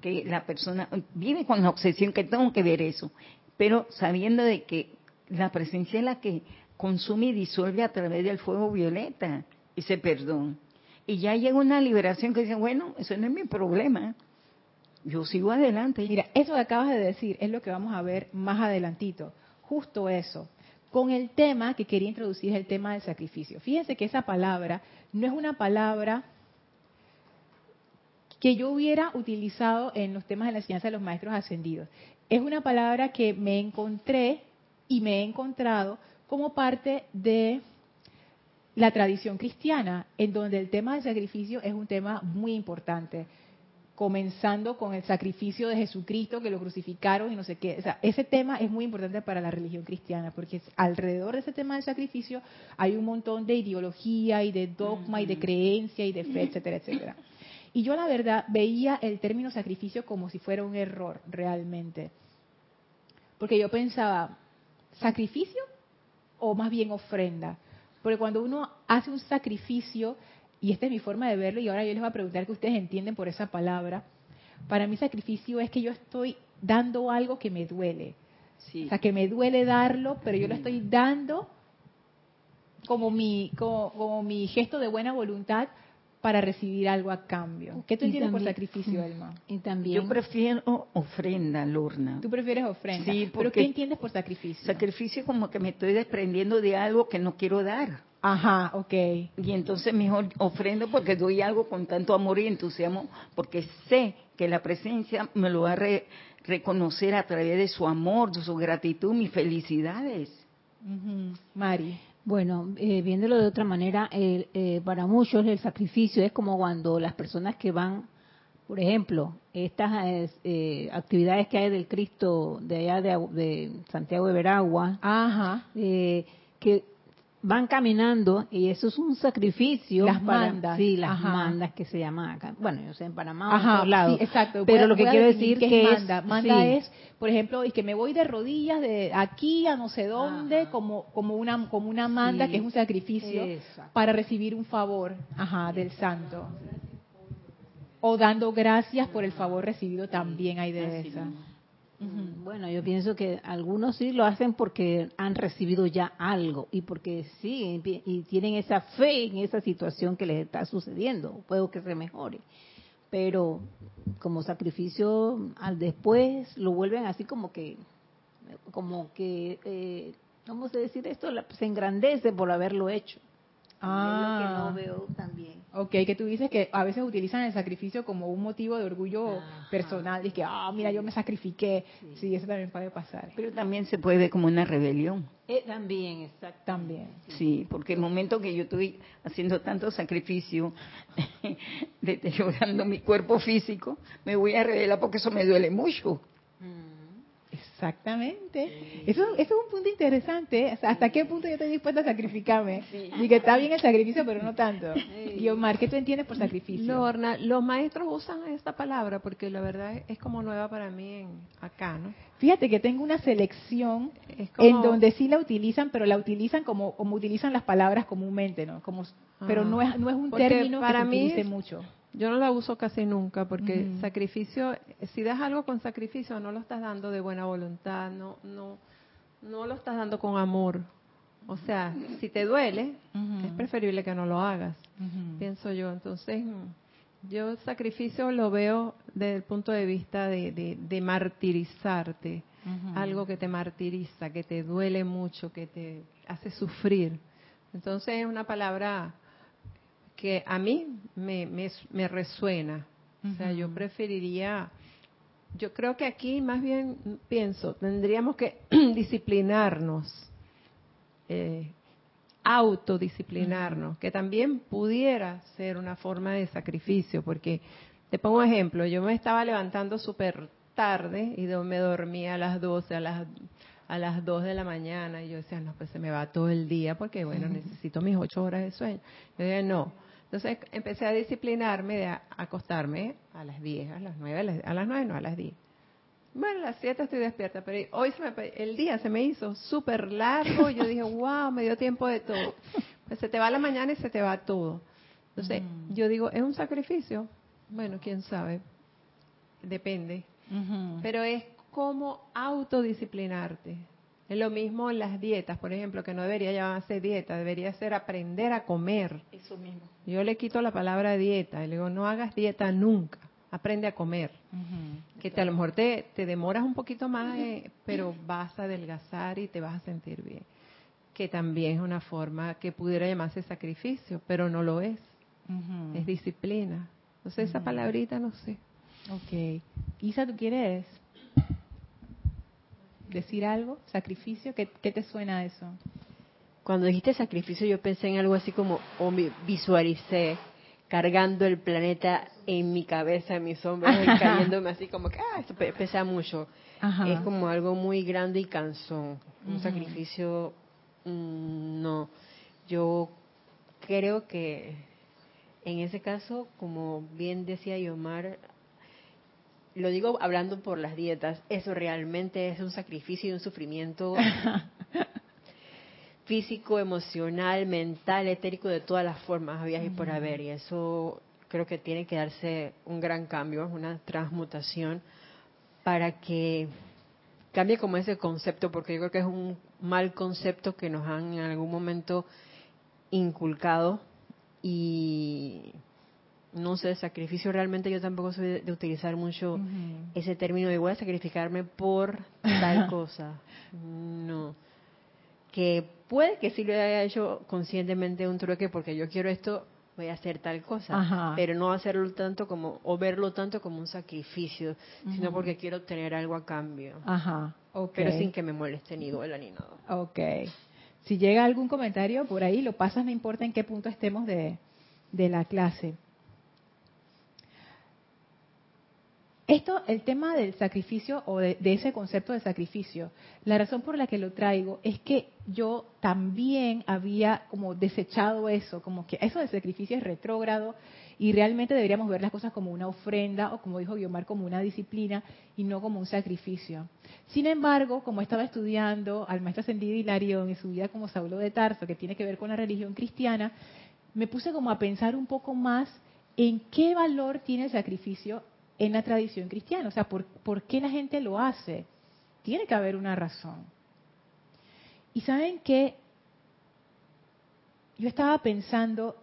Que la persona vive con la obsesión que tengo que ver eso. Pero sabiendo de que la presencia es la que consume y disuelve a través del fuego violeta ese perdón. Y ya llega una liberación que dice, bueno, eso no es mi problema. Yo sigo adelante. Mira, eso que acabas de decir es lo que vamos a ver más adelantito. Justo eso. Con el tema que quería introducir el tema del sacrificio. Fíjense que esa palabra no es una palabra que yo hubiera utilizado en los temas de la enseñanza de los maestros ascendidos. es una palabra que me encontré y me he encontrado como parte de la tradición cristiana, en donde el tema del sacrificio es un tema muy importante, comenzando con el sacrificio de Jesucristo que lo crucificaron y no sé qué. O sea, ese tema es muy importante para la religión cristiana, porque alrededor de ese tema del sacrificio hay un montón de ideología y de dogma y de creencia y de fe, etcétera, etcétera. Y yo la verdad veía el término sacrificio como si fuera un error realmente. Porque yo pensaba, ¿sacrificio o más bien ofrenda? Porque cuando uno hace un sacrificio, y esta es mi forma de verlo, y ahora yo les voy a preguntar que ustedes entienden por esa palabra, para mí sacrificio es que yo estoy dando algo que me duele. O sea, que me duele darlo, pero yo lo estoy dando como mi, como, mi gesto de buena voluntad para recibir algo a cambio. ¿Qué tú entiendes por sacrificio, Elma? Y también, yo prefiero ofrenda, Lorna. ¿Tú prefieres ofrenda? Sí, ¿Pero qué entiendes por sacrificio? Sacrificio como que me estoy desprendiendo de algo que no quiero dar. Ajá, ok. Y entonces mejor ofrendo porque doy algo con tanto amor y entusiasmo, porque sé que la presencia me lo va a reconocer a través de su amor, de su gratitud, mis felicidades. Mari. Bueno, eh, viéndolo de otra manera, eh, para muchos el sacrificio es como cuando las personas que van, por ejemplo, estas eh, actividades que hay del Cristo de allá de, de Santiago de Veragua, Ajá. que van caminando y eso es un sacrificio. Las mandas. Sí, las mandas que se llaman acá. Bueno, yo sé en Panamá o en otro lado. exacto. Pero lo que quiero decir que es manda. Manda es, por ejemplo, es que me voy de rodillas de aquí a no sé dónde como como una como una manda que es un sacrificio para recibir un favor, ajá, del santo. O dando gracias por el favor recibido también hay de esa. Bueno, yo pienso que algunos sí lo hacen porque han recibido ya algo y porque sí, y tienen esa fe en esa situación que les está sucediendo, puedo que se mejore. Pero como sacrificio al después lo vuelven así como que, como que, eh, ¿cómo se decir esto? Se engrandece por haberlo hecho. Ah. Es lo que no veo también. Ok, que tú dices que a veces utilizan el sacrificio como un motivo de orgullo personal, y que, ah, mira, yo me sacrifiqué. Sí. eso también puede pasar. Pero también se puede ver como una rebelión. Eh, también, exacto. También. Sí, porque el momento que yo estoy haciendo tanto sacrificio, deteriorando mi cuerpo físico, me voy a rebelar porque eso me duele mucho. Exactamente. Eso, eso es un punto interesante. ¿Hasta qué punto yo estoy dispuesta a sacrificarme? Y que está bien el sacrificio, pero no tanto. Y Omar, ¿qué tú entiendes por sacrificio? Lorna, los maestros usan esta palabra porque la verdad es como nueva para mí en, acá, ¿no? Fíjate que tengo una selección en donde sí la utilizan, pero la utilizan como, como utilizan las palabras comúnmente, ¿no? Como, pero no es, no es un término para que se utilice mucho. Yo no la uso casi nunca porque sacrificio, si das algo con sacrificio, no lo estás dando de buena voluntad, no, no, no lo estás dando con amor. O sea, si te duele, es preferible que no lo hagas, pienso yo. Entonces, yo sacrificio lo veo desde el punto de vista de, de, martirizarte, algo que te martiriza, que te duele mucho, que te hace sufrir. Entonces es una palabra que a mí me, me, resuena. O sea, yo preferiría, yo creo que aquí más bien pienso, tendríamos que disciplinarnos, eh, autodisciplinarnos, que también pudiera ser una forma de sacrificio, porque te pongo un ejemplo, yo me estaba levantando súper tarde y me dormía a las 12, a las a las 2 de la mañana y yo decía, no, pues se me va todo el día porque, bueno, necesito mis 8 horas de sueño. Yo dije, no, entonces empecé a disciplinarme de acostarme a las 10, a las 9, a las, 9 no, a las 10. Bueno, a las 7 estoy despierta, pero hoy el día se me hizo súper largo. Yo dije, wow, me dio tiempo de todo. Pues se te va la mañana y se te va todo. Entonces, mm. yo digo, ¿es un sacrificio? Bueno, quién sabe. Depende. Pero es como autodisciplinarte. Es lo mismo en las dietas, por ejemplo, que no debería llamarse dieta, debería ser aprender a comer. Eso mismo. Yo le quito la palabra dieta y le digo, no hagas dieta nunca, aprende a comer. Que te, a lo mejor te, te demoras un poquito más, eh, pero vas a adelgazar y te vas a sentir bien. Que también es una forma que pudiera llamarse sacrificio, pero no lo es. Es disciplina. Entonces esa palabrita no sé. Ok. Isa, ¿tú quieres decir algo? ¿Sacrificio? ¿Qué, qué te suena a eso? Cuando dijiste sacrificio yo pensé en algo así como, o me visualicé cargando el planeta en mi cabeza, en mis hombros, y cayéndome así como que, ah, esto pe- pesa mucho. Ajá. Es como algo muy grande y cansón. Un sacrificio, mm, no. Yo creo que en ese caso, como bien decía Yomar, lo digo hablando por las dietas, eso realmente es un sacrificio y un sufrimiento físico, emocional, mental, etérico, de todas las formas, había y por haber. Y eso creo que tiene que darse un gran cambio, una transmutación, para que cambie como ese concepto, porque yo creo que es un mal concepto que nos han en algún momento inculcado y no sé, sacrificio realmente yo tampoco soy de, utilizar mucho ese término de voy a sacrificarme por tal cosa. No. Que puede que sí lo haya hecho conscientemente un trueque porque yo quiero esto, voy a hacer tal cosa. Ajá. Pero no hacerlo tanto como, o verlo tanto como un sacrificio, sino porque quiero tener algo a cambio. Ajá. Pero sin que me moleste ni duela ni nada. Ok. Si llega algún comentario por ahí, lo pasas, no importa en qué punto estemos de, de la clase. Esto, el tema del sacrificio o de, ese concepto de sacrificio, la razón por la que lo traigo es que yo también había como desechado eso, como que eso de sacrificio es retrógrado y realmente deberíamos ver las cosas como una ofrenda o como dijo Guiomar, como una disciplina y no como un sacrificio. Sin embargo, como estaba estudiando al maestro ascendido Hilarión y su vida como Saulo de Tarso, que tiene que ver con la religión cristiana, me puse como a pensar un poco más en qué valor tiene el sacrificio en la tradición cristiana. O sea, ¿por, qué la gente lo hace? Tiene que haber una razón. Y saben que yo estaba pensando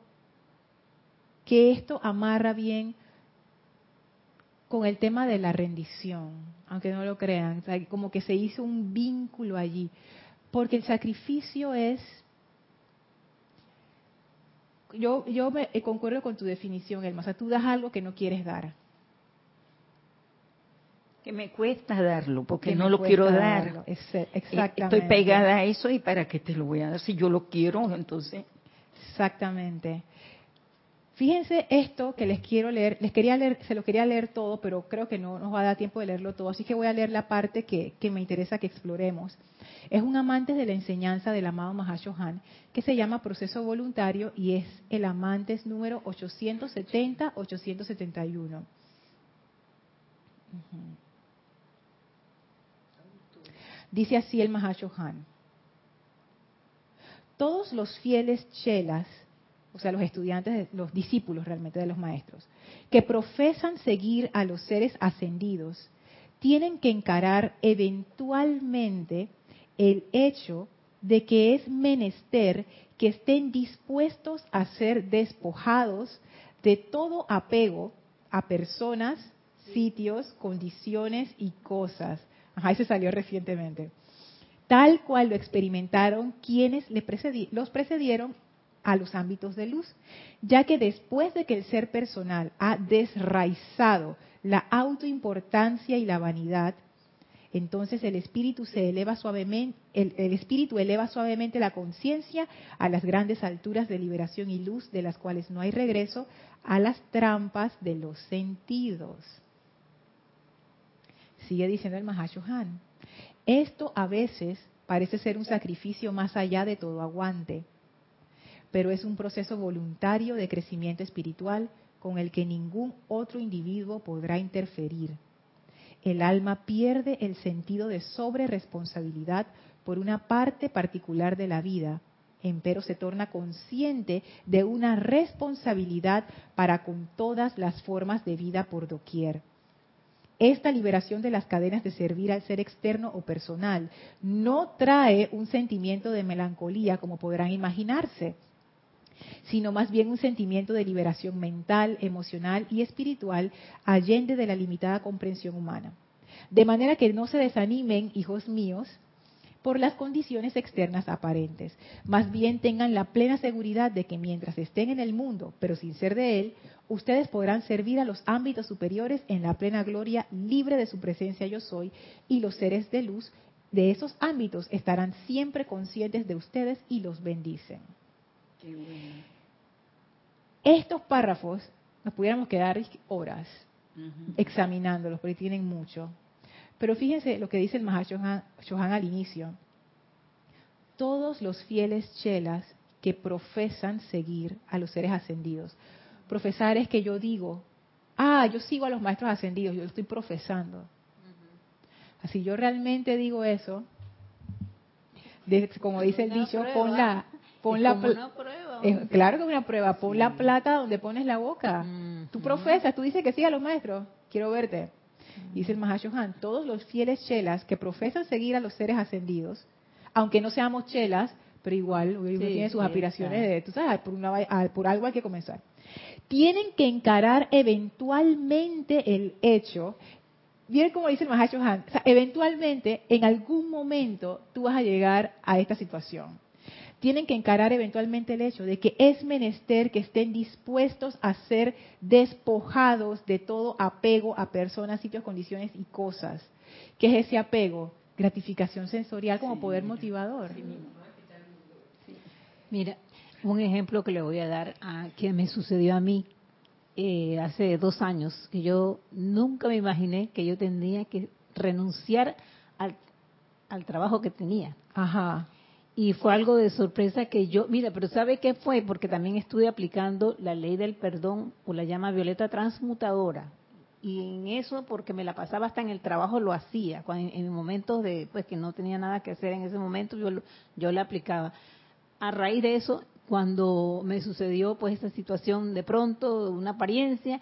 que esto amarra bien con el tema de la rendición, aunque no lo crean, como que se hizo un vínculo allí, porque el sacrificio es, yo, yo me, eh, concuerdo con tu definición, Elma, o sea, tú das algo que no quieres dar. Que me cuesta darlo, porque que no lo quiero dar. darlo. Eh, Exactamente. Estoy pegada a eso y para qué te lo voy a dar si yo lo quiero, entonces. Exactamente. Fíjense esto que les quiero leer, les quería leer, se lo quería leer todo, pero creo que no nos va a dar tiempo de leerlo todo, así que voy a leer la parte que, que me interesa que exploremos. Es un amante de la enseñanza del amado Mahashohan, que se llama Proceso Voluntario y es el amantes número 870-871. Ujú. Dice así el Mahashohan. Todos los fieles chelas, o sea, los estudiantes, los discípulos realmente de los maestros, que profesan seguir a los seres ascendidos, tienen que encarar eventualmente el hecho de que es menester que estén dispuestos a ser despojados de todo apego a personas, sitios, condiciones y cosas. Ajá, ese salió recientemente tal cual lo experimentaron quienes los precedieron a los ámbitos de luz, ya que después de que el ser personal ha desraizado la autoimportancia y la vanidad, entonces el espíritu se eleva el espíritu eleva suavemente la conciencia a las grandes alturas de liberación y luz de las cuales no hay regreso a las trampas de los sentidos. Sigue diciendo el Mahashohan. Esto a veces parece ser un sacrificio más allá de todo aguante, pero es un proceso voluntario de crecimiento espiritual con el que ningún otro individuo podrá interferir. El alma pierde el sentido de sobreresponsabilidad por una parte particular de la vida, empero se torna consciente de una responsabilidad para con todas las formas de vida por doquier. Esta liberación de las cadenas de servir al ser externo o personal no trae un sentimiento de melancolía como podrán imaginarse, sino más bien un sentimiento de liberación mental, emocional y espiritual allende de la limitada comprensión humana. De manera que no se desanimen, hijos míos, por las condiciones externas aparentes. Más bien tengan la plena seguridad de que mientras estén en el mundo, pero sin ser de él, ustedes podrán servir a los ámbitos superiores en la plena gloria, libre de su presencia yo soy, y los seres de luz de esos ámbitos estarán siempre conscientes de ustedes y los bendicen. Estos párrafos nos pudiéramos quedar horas examinándolos porque tienen mucho. Pero fíjense lo que dice el Mahashohan al inicio. Todos los fieles chelas que profesan seguir a los seres ascendidos. Profesar es que yo digo, ah, yo sigo a los maestros ascendidos, yo estoy profesando. Así yo realmente digo eso, como dice el dicho, pon la, pon la prueba, claro que es una prueba, pon la plata donde pones la boca. Tú profesas, tú dices que sí a los maestros, quiero verte. Dice el Mahashohan, todos los fieles chelas que profesan seguir a los seres ascendidos, aunque no seamos chelas, pero igual uno tiene sus aspiraciones de, tú sabes, por, una, por algo hay que comenzar. Tienen que encarar eventualmente el hecho, bien como dice el Mahacho Han, o sea, eventualmente, en algún momento, tú vas a llegar a esta situación. Tienen que encarar eventualmente el hecho de que es menester que estén dispuestos a ser despojados de todo apego a personas, sitios, condiciones y cosas. ¿Qué es ese apego? Gratificación sensorial como poder motivador. Mira, un ejemplo que le voy a dar a que me sucedió a mí eh, hace dos años, que yo nunca me imaginé que yo tendría que renunciar al, trabajo que tenía. Ajá. Y fue algo de sorpresa que yo, mira, pero ¿sabe qué fue? Porque también estuve aplicando la ley del perdón o la llama violeta transmutadora. Y en eso, porque me la pasaba hasta en el trabajo, lo hacía. Cuando, en, momentos de, pues que no tenía nada que hacer en ese momento, yo, yo la aplicaba a raíz de eso, cuando me sucedió pues esa situación de pronto, una apariencia,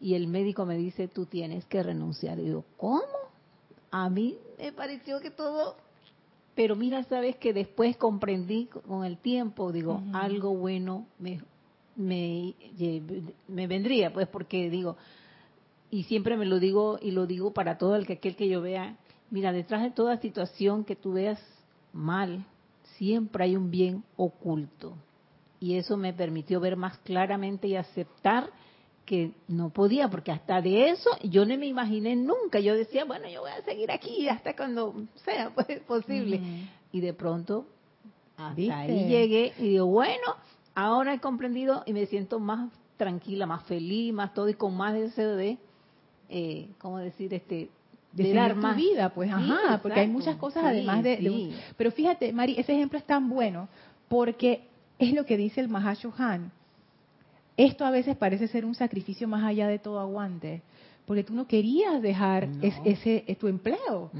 y el médico me dice, tú tienes que renunciar. Y digo, ¿cómo? A mí me pareció que todo... Pero mira, sabes que después comprendí con el tiempo, digo, algo bueno me, me, me vendría, pues porque digo, y siempre me lo digo y lo digo para todo el que aquel que yo vea, mira, detrás de toda situación que tú veas mal, siempre hay un bien oculto. Y eso me permitió ver más claramente y aceptar que no podía, porque hasta de eso yo no me imaginé nunca. Yo decía, bueno, yo voy a seguir aquí hasta cuando sea pues, posible. Y de pronto, hasta ahí llegué y digo, bueno, ahora he comprendido y me siento más tranquila, más feliz, más todo y con más deseo de, eh, ¿cómo decir? este de, dar más vida, pues, ajá, porque hay muchas cosas además de, Pero fíjate, Mari, ese ejemplo es tan bueno porque es lo que dice el Mahashohan. Esto a veces parece ser un sacrificio más allá de todo aguante, porque tú no querías dejar ese, tu empleo.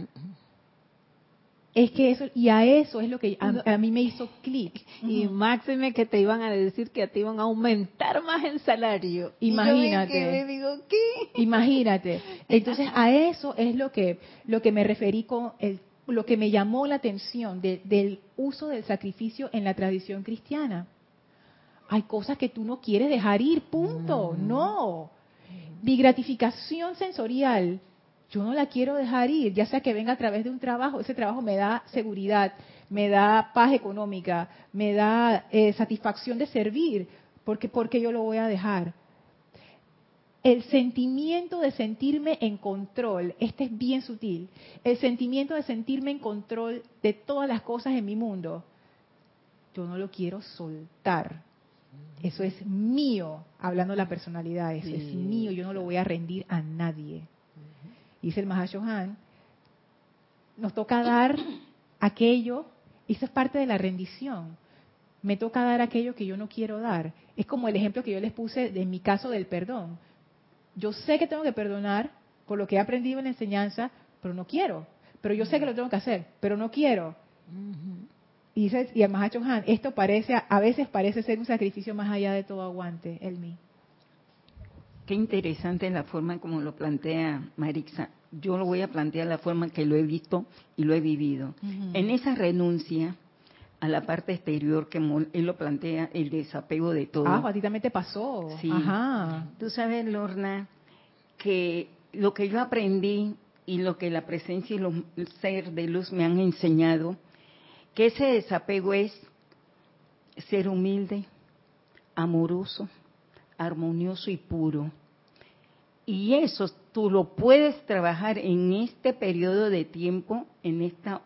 Es que eso, y a eso es lo que a, mí me hizo clic. Y máxime que te iban a decir que te iban a aumentar más el salario. Imagínate. digo, ¿qué? Imagínate. Entonces a eso es lo que, lo que me referí con el, lo que me llamó la atención del uso del sacrificio en la tradición cristiana. Hay cosas que tú no quieres dejar ir, punto. No. Mi gratificación sensorial yo no la quiero dejar ir, ya sea que venga a través de un trabajo, ese trabajo me da seguridad, me da paz económica, me da eh, satisfacción de servir, porque porque yo lo voy a dejar. El sentimiento de sentirme en control, este es bien sutil, el sentimiento de sentirme en control de todas las cosas en mi mundo, yo no lo quiero soltar. Eso es mío, hablando de la personalidad, eso es mío, yo no lo voy a rendir a nadie dice el Mahashohan, nos toca dar aquello, y eso es parte de la rendición. Me toca dar aquello que yo no quiero dar. Es como el ejemplo que yo les puse en mi caso del perdón. Yo sé que tengo que perdonar por lo que he aprendido en la enseñanza, pero no quiero. Pero yo sé que lo tengo que hacer, pero no quiero. Y, dice, y el Mahashohan, esto parece, a veces parece ser un sacrificio más allá de todo aguante, el mí. Qué interesante la forma como lo plantea Marixa. Yo lo voy a plantear la forma que lo he visto y lo he vivido. En esa renuncia a la parte exterior que él lo plantea, el desapego de todo. Ah, a ti también te pasó. Sí. Ajá. Tú sabes, Lorna, que lo que yo aprendí y lo que la presencia y los ser de luz me han enseñado, que ese desapego es ser humilde, amoroso, armonioso y puro. Y eso tú lo puedes trabajar en este periodo de tiempo, en esta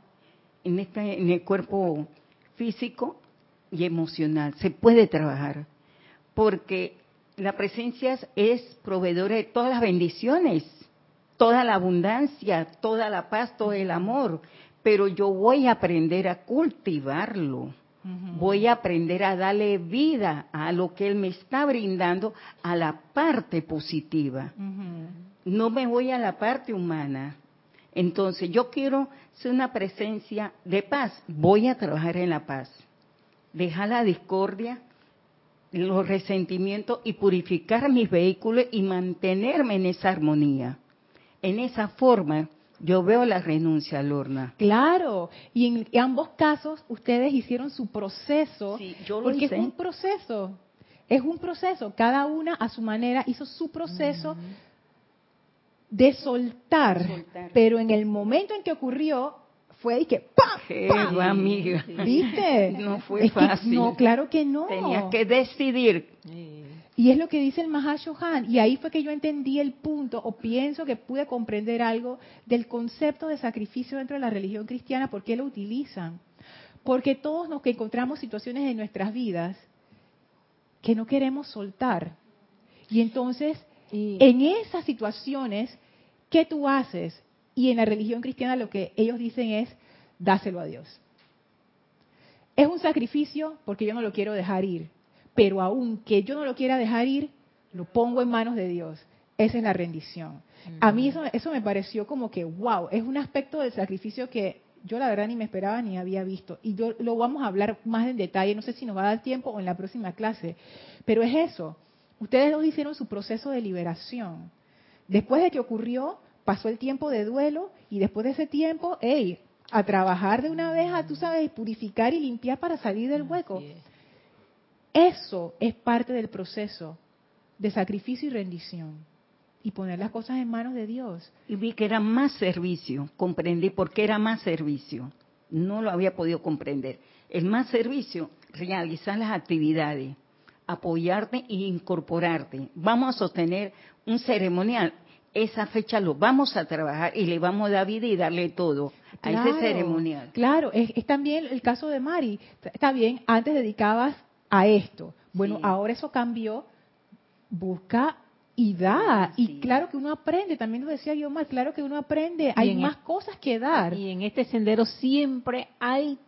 en, este, en el cuerpo físico y emocional. Se puede trabajar porque la presencia es proveedora de todas las bendiciones, toda la abundancia, toda la paz, todo el amor. Pero yo voy a aprender a cultivarlo. Voy a aprender a darle vida a lo que Él me está brindando, a la parte positiva. No me voy a la parte humana. Entonces, yo quiero ser una presencia de paz. Voy a trabajar en la paz. Deja la discordia, los resentimientos y purificar mis vehículos y mantenerme en esa armonía. En esa forma, yo veo la renuncia, Lorna. Claro, y en ambos casos ustedes hicieron su proceso, porque es un proceso, es un proceso, cada una a su manera hizo su proceso de soltar, pero en el momento en que ocurrió fue y que ¡pam! amiga. ¿Viste? No fue fácil. no, claro que no. Tenías que decidir. Y es lo que dice el Mahashohan. Y ahí fue que yo entendí el punto, o pienso que pude comprender algo del concepto de sacrificio dentro de la religión cristiana, por qué lo utilizan. Porque todos nos que encontramos situaciones en nuestras vidas que no queremos soltar. Y entonces, en esas situaciones, ¿qué tú haces? Y en la religión cristiana lo que ellos dicen es, dáselo a Dios. Es un sacrificio porque yo no lo quiero dejar ir pero aunque yo no lo quiera dejar ir, lo pongo en manos de Dios. Esa es la rendición. A mí eso, eso me pareció como que, wow, es un aspecto del sacrificio que yo la verdad ni me esperaba ni había visto. Y yo, lo vamos a hablar más en detalle, no sé si nos va a dar tiempo o en la próxima clase, pero es eso. Ustedes lo hicieron su proceso de liberación. Después de que ocurrió, pasó el tiempo de duelo y después de ese tiempo, hey, a trabajar de una vez, a tú sabes, purificar y limpiar para salir del hueco. Eso es parte del proceso de sacrificio y rendición. Y poner las cosas en manos de Dios. Y vi que era más servicio. Comprendí por qué era más servicio. No lo había podido comprender. El más servicio, realizar las actividades, apoyarte e incorporarte. Vamos a sostener un ceremonial. Esa fecha lo vamos a trabajar y le vamos a dar vida y darle todo a ese ceremonial. Claro, es, es, también el caso de Mari. Está bien, antes dedicabas a esto. Bueno, ahora eso cambió, busca y da. Y claro que uno aprende, también lo decía yo más, claro que uno aprende, hay más cosas que dar. Y en este sendero siempre hay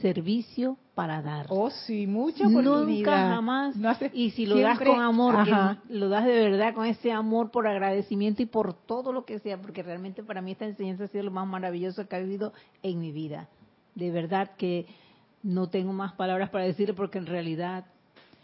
servicio para dar. Oh, sí, mucha oportunidad. Nunca jamás. y si lo das con amor, lo das de verdad con ese amor por agradecimiento y por todo lo que sea, porque realmente para mí esta enseñanza ha sido lo más maravilloso que ha vivido en mi vida. De verdad que no tengo más palabras para decirle porque en realidad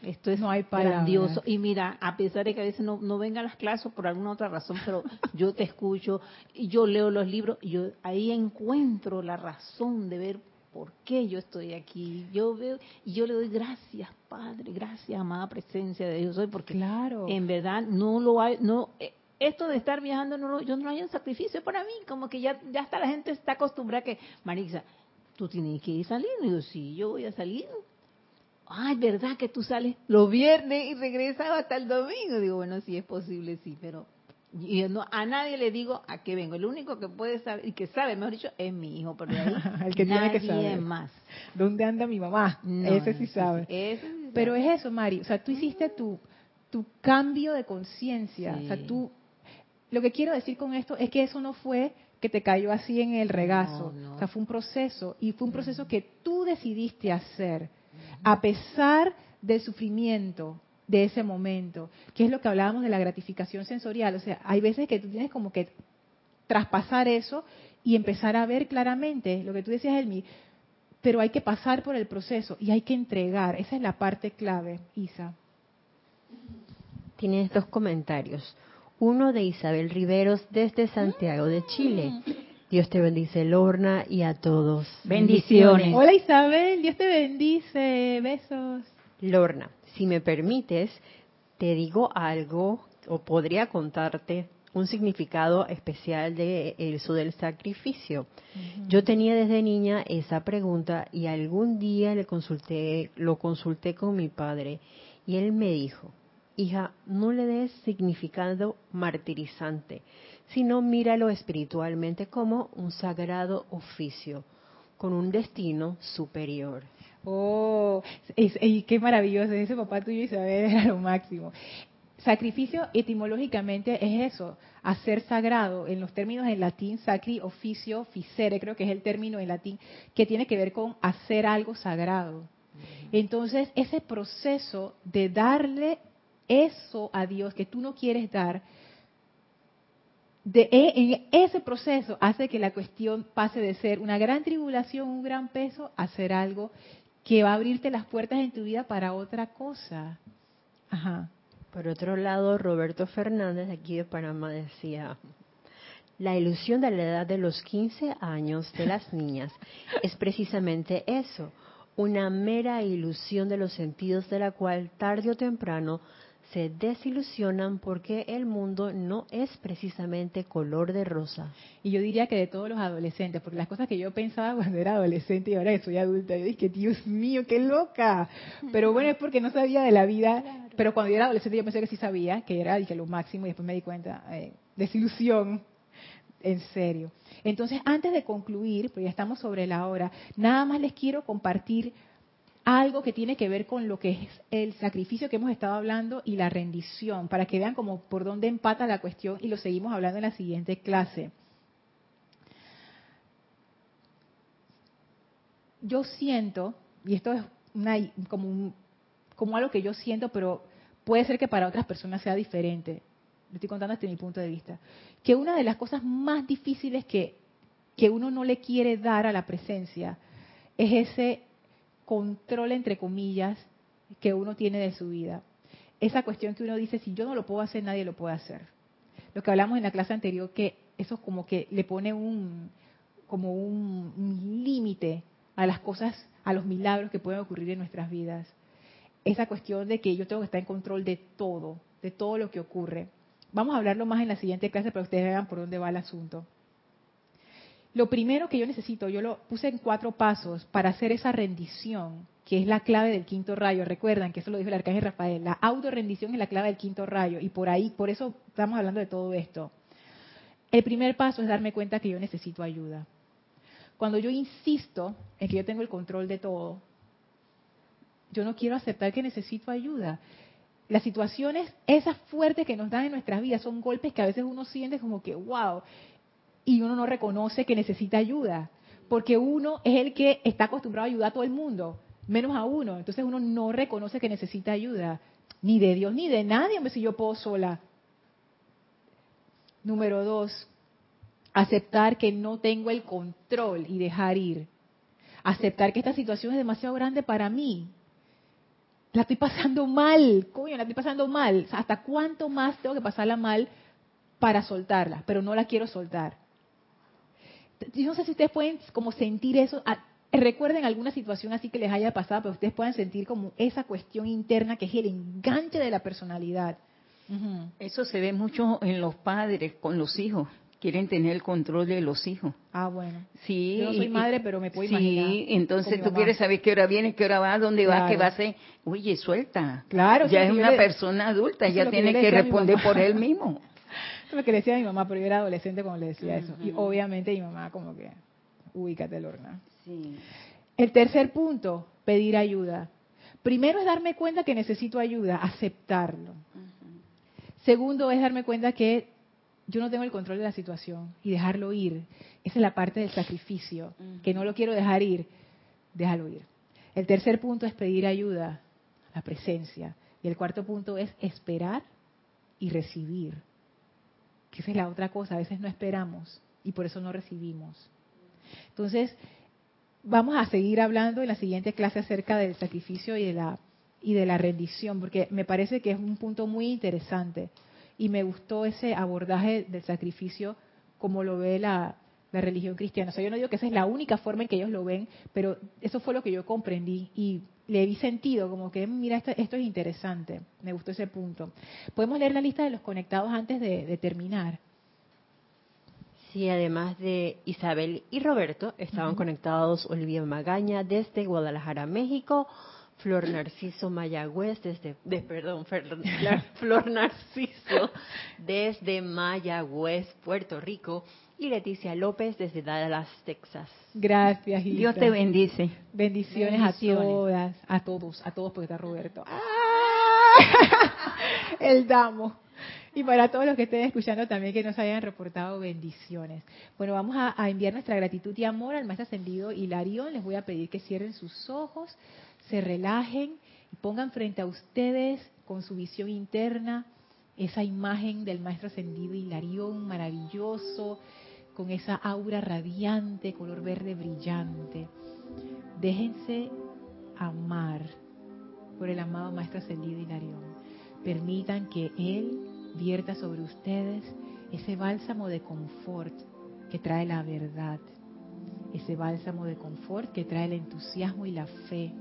esto es no hay grandioso. Y mira, a pesar de que a veces no, no vengan las clases por alguna otra razón, pero yo te escucho y yo leo los libros y yo ahí encuentro la razón de ver por qué yo estoy aquí. Yo veo y yo le doy gracias, Padre, gracias, amada presencia de Dios hoy, porque claro. en verdad no lo hay, no eh, esto de estar viajando no lo, yo no hay un sacrificio para mí, como que ya ya hasta la gente está acostumbrada a que Marisa, tú tienes que ir saliendo. Y digo, sí, yo voy a salir. Ay, ¿verdad que tú sales los viernes y regresas hasta el domingo? Digo, bueno, sí es posible, sí, pero yo no, a nadie le digo a qué vengo. El único que puede saber y que sabe, mejor dicho, es mi hijo, pero ahí el que nadie tiene que saber. más. ¿Dónde anda mi mamá? ese sí sabe. pero es eso, Mari. O sea, tú hiciste tu, tu cambio de conciencia. O sea, tú. Lo que quiero decir con esto es que eso no fue que te cayó así en el regazo. O sea, fue un proceso y fue un proceso que tú decidiste hacer a pesar del sufrimiento de ese momento, que es lo que hablábamos de la gratificación sensorial. O sea, hay veces que tú tienes como que traspasar eso y empezar a ver claramente lo que tú decías, Elmi, pero hay que pasar por el proceso y hay que entregar. Esa es la parte clave, Isa. Tienes dos comentarios uno de Isabel Riveros desde Santiago de Chile. Dios te bendice, Lorna, y a todos. Bendiciones. Hola Isabel, Dios te bendice. Besos. Lorna, si me permites, te digo algo o podría contarte un significado especial de eso del sacrificio. Yo tenía desde niña esa pregunta y algún día le consulté, lo consulté con mi padre y él me dijo, hija, no le des significado martirizante, sino míralo espiritualmente como un sagrado oficio, con un destino superior. Oh, es, y qué maravilloso, ese papá tuyo Isabel era lo máximo. Sacrificio etimológicamente es eso, hacer sagrado, en los términos en latín, sacri, oficio, ficere, creo que es el término en latín, que tiene que ver con hacer algo sagrado. Entonces, ese proceso de darle eso a Dios que tú no quieres dar, de, e, en ese proceso hace que la cuestión pase de ser una gran tribulación, un gran peso, a ser algo que va a abrirte las puertas en tu vida para otra cosa. Por otro lado, Roberto Fernández, aquí de Panamá, decía, la ilusión de la edad de los 15 años de las niñas es precisamente eso, una mera ilusión de los sentidos de la cual tarde o temprano se desilusionan porque el mundo no es precisamente color de rosa. Y yo diría que de todos los adolescentes, porque las cosas que yo pensaba cuando era adolescente y ahora que soy adulta, yo dije, Dios mío, qué loca. Pero bueno, es porque no sabía de la vida, pero cuando yo era adolescente yo pensé que sí sabía, que era dije, lo máximo y después me di cuenta, eh, desilusión, en serio. Entonces, antes de concluir, porque ya estamos sobre la hora, nada más les quiero compartir algo que tiene que ver con lo que es el sacrificio que hemos estado hablando y la rendición, para que vean como por dónde empata la cuestión y lo seguimos hablando en la siguiente clase. Yo siento, y esto es como, como algo que yo siento, pero puede ser que para otras personas sea diferente, lo estoy contando desde mi punto de vista, que una de las cosas más difíciles que, que uno no le quiere dar a la presencia es ese control, entre comillas, que uno tiene de su vida. Esa cuestión que uno dice, si yo no lo puedo hacer, nadie lo puede hacer. Lo que hablamos en la clase anterior, que eso es como que le pone un, como un, límite a las cosas, a los milagros que pueden ocurrir en nuestras vidas. Esa cuestión de que yo tengo que estar en control de todo, de todo lo que ocurre. Vamos a hablarlo más en la siguiente clase para que ustedes vean por dónde va el asunto. Lo primero que yo necesito, yo lo puse en cuatro pasos para hacer esa rendición, que es la clave del quinto rayo. Recuerdan que eso lo dijo el arcángel Rafael, la autorrendición es la clave del quinto rayo y por ahí, por eso estamos hablando de todo esto. El primer paso es darme cuenta que yo necesito ayuda. Cuando yo insisto en que yo tengo el control de todo, yo no quiero aceptar que necesito ayuda. Las situaciones, esas fuertes que nos dan en nuestras vidas, son golpes que a veces uno siente como que, wow, y uno no reconoce que necesita ayuda, porque uno es el que está acostumbrado a ayudar a todo el mundo, menos a uno. Entonces uno no reconoce que necesita ayuda, ni de Dios ni de nadie, hombre, si yo puedo sola. Número dos, aceptar que no tengo el control y dejar ir. Aceptar que esta situación es demasiado grande para mí. La estoy pasando mal, coño, la estoy pasando mal. ¿Hasta cuánto más tengo que pasarla mal para soltarla? Pero no la quiero soltar yo no sé si ustedes pueden como sentir eso. Ah, recuerden alguna situación así que les haya pasado, pero ustedes pueden sentir como esa cuestión interna que es el enganche de la personalidad. Eso se ve mucho en los padres con los hijos. Quieren tener el control de los hijos. Ah, bueno. Sí. Yo no soy madre, pero me puedo imaginar. Sí, entonces tú quieres saber qué hora viene, qué hora va, dónde va, qué va a hacer. Oye, suelta. Claro. Ya es una persona adulta, ya tiene que responder por él mismo. Eso es lo que le decía a mi mamá, pero yo era adolescente cuando le decía eso. Y obviamente mi mamá como que, ubícate, Lorna. Sí. El tercer punto, pedir ayuda. Primero es darme cuenta que necesito ayuda, aceptarlo. Segundo es darme cuenta que yo no tengo el control de la situación y dejarlo ir. Esa es la parte del sacrificio, que no lo quiero dejar ir, déjalo ir. El tercer punto es pedir ayuda, la presencia. Y el cuarto punto es esperar y recibir que esa es la otra cosa, a veces no esperamos y por eso no recibimos. Entonces, vamos a seguir hablando en la siguiente clase acerca del sacrificio y de la y de la rendición, porque me parece que es un punto muy interesante y me gustó ese abordaje del sacrificio como lo ve la, la religión cristiana. O sea, yo no digo que esa es la única forma en que ellos lo ven, pero eso fue lo que yo comprendí y le vi sentido, como que, mira, esto, es interesante, me gustó ese punto. ¿Podemos leer la lista de los conectados antes de, terminar? Sí, además de Isabel y Roberto, estaban conectados Olivia Magaña desde Guadalajara, México, Flor Narciso Mayagüez desde, de, perdón, Flor Narciso desde Mayagüez, Puerto Rico y Leticia López desde Dallas, Texas. Gracias, Dios te bendice. Bendiciones, a todas, a todos, a todos porque está Roberto. ¡Ah! El damo. Y para todos los que estén escuchando también que nos hayan reportado bendiciones. Bueno, vamos a, a enviar nuestra gratitud y amor al maestro ascendido Hilarión. Les voy a pedir que cierren sus ojos, se relajen y pongan frente a ustedes con su visión interna esa imagen del maestro ascendido Hilarión maravilloso, con esa aura radiante, color verde brillante. Déjense amar por el amado Maestro Ascendido Hilarión. Permitan que Él vierta sobre ustedes ese bálsamo de confort que trae la verdad, ese bálsamo de confort que trae el entusiasmo y la fe,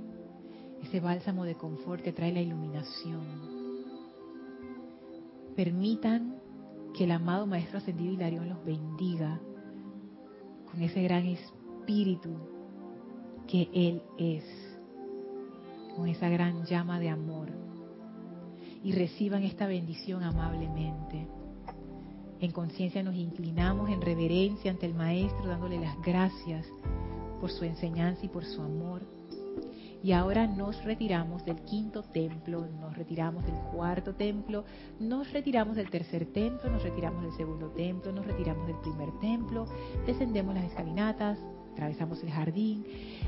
ese bálsamo de confort que trae la iluminación. Permitan que el amado Maestro Ascendido Hilarión los bendiga con ese gran espíritu que Él es, con esa gran llama de amor. Y reciban esta bendición amablemente. En conciencia nos inclinamos en reverencia ante el Maestro, dándole las gracias por su enseñanza y por su amor y ahora nos retiramos del quinto templo, nos retiramos del cuarto templo, nos retiramos del tercer templo, nos retiramos del segundo templo, nos retiramos del primer templo, descendemos las escalinatas, atravesamos el jardín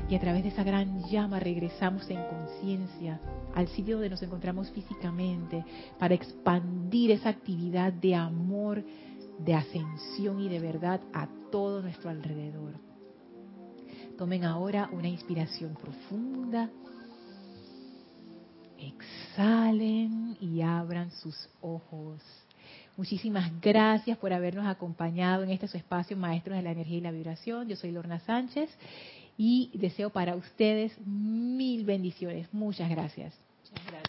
y a través de esa gran llama regresamos en conciencia al sitio donde nos encontramos físicamente para expandir esa actividad de amor, de ascensión y de verdad a todo nuestro alrededor. Tomen ahora una inspiración profunda. Exhalen y abran sus ojos. Muchísimas gracias por habernos acompañado en este su espacio Maestros de la Energía y la Vibración. Yo soy Lorna Sánchez y deseo para ustedes mil bendiciones. Muchas gracias. Muchas gracias.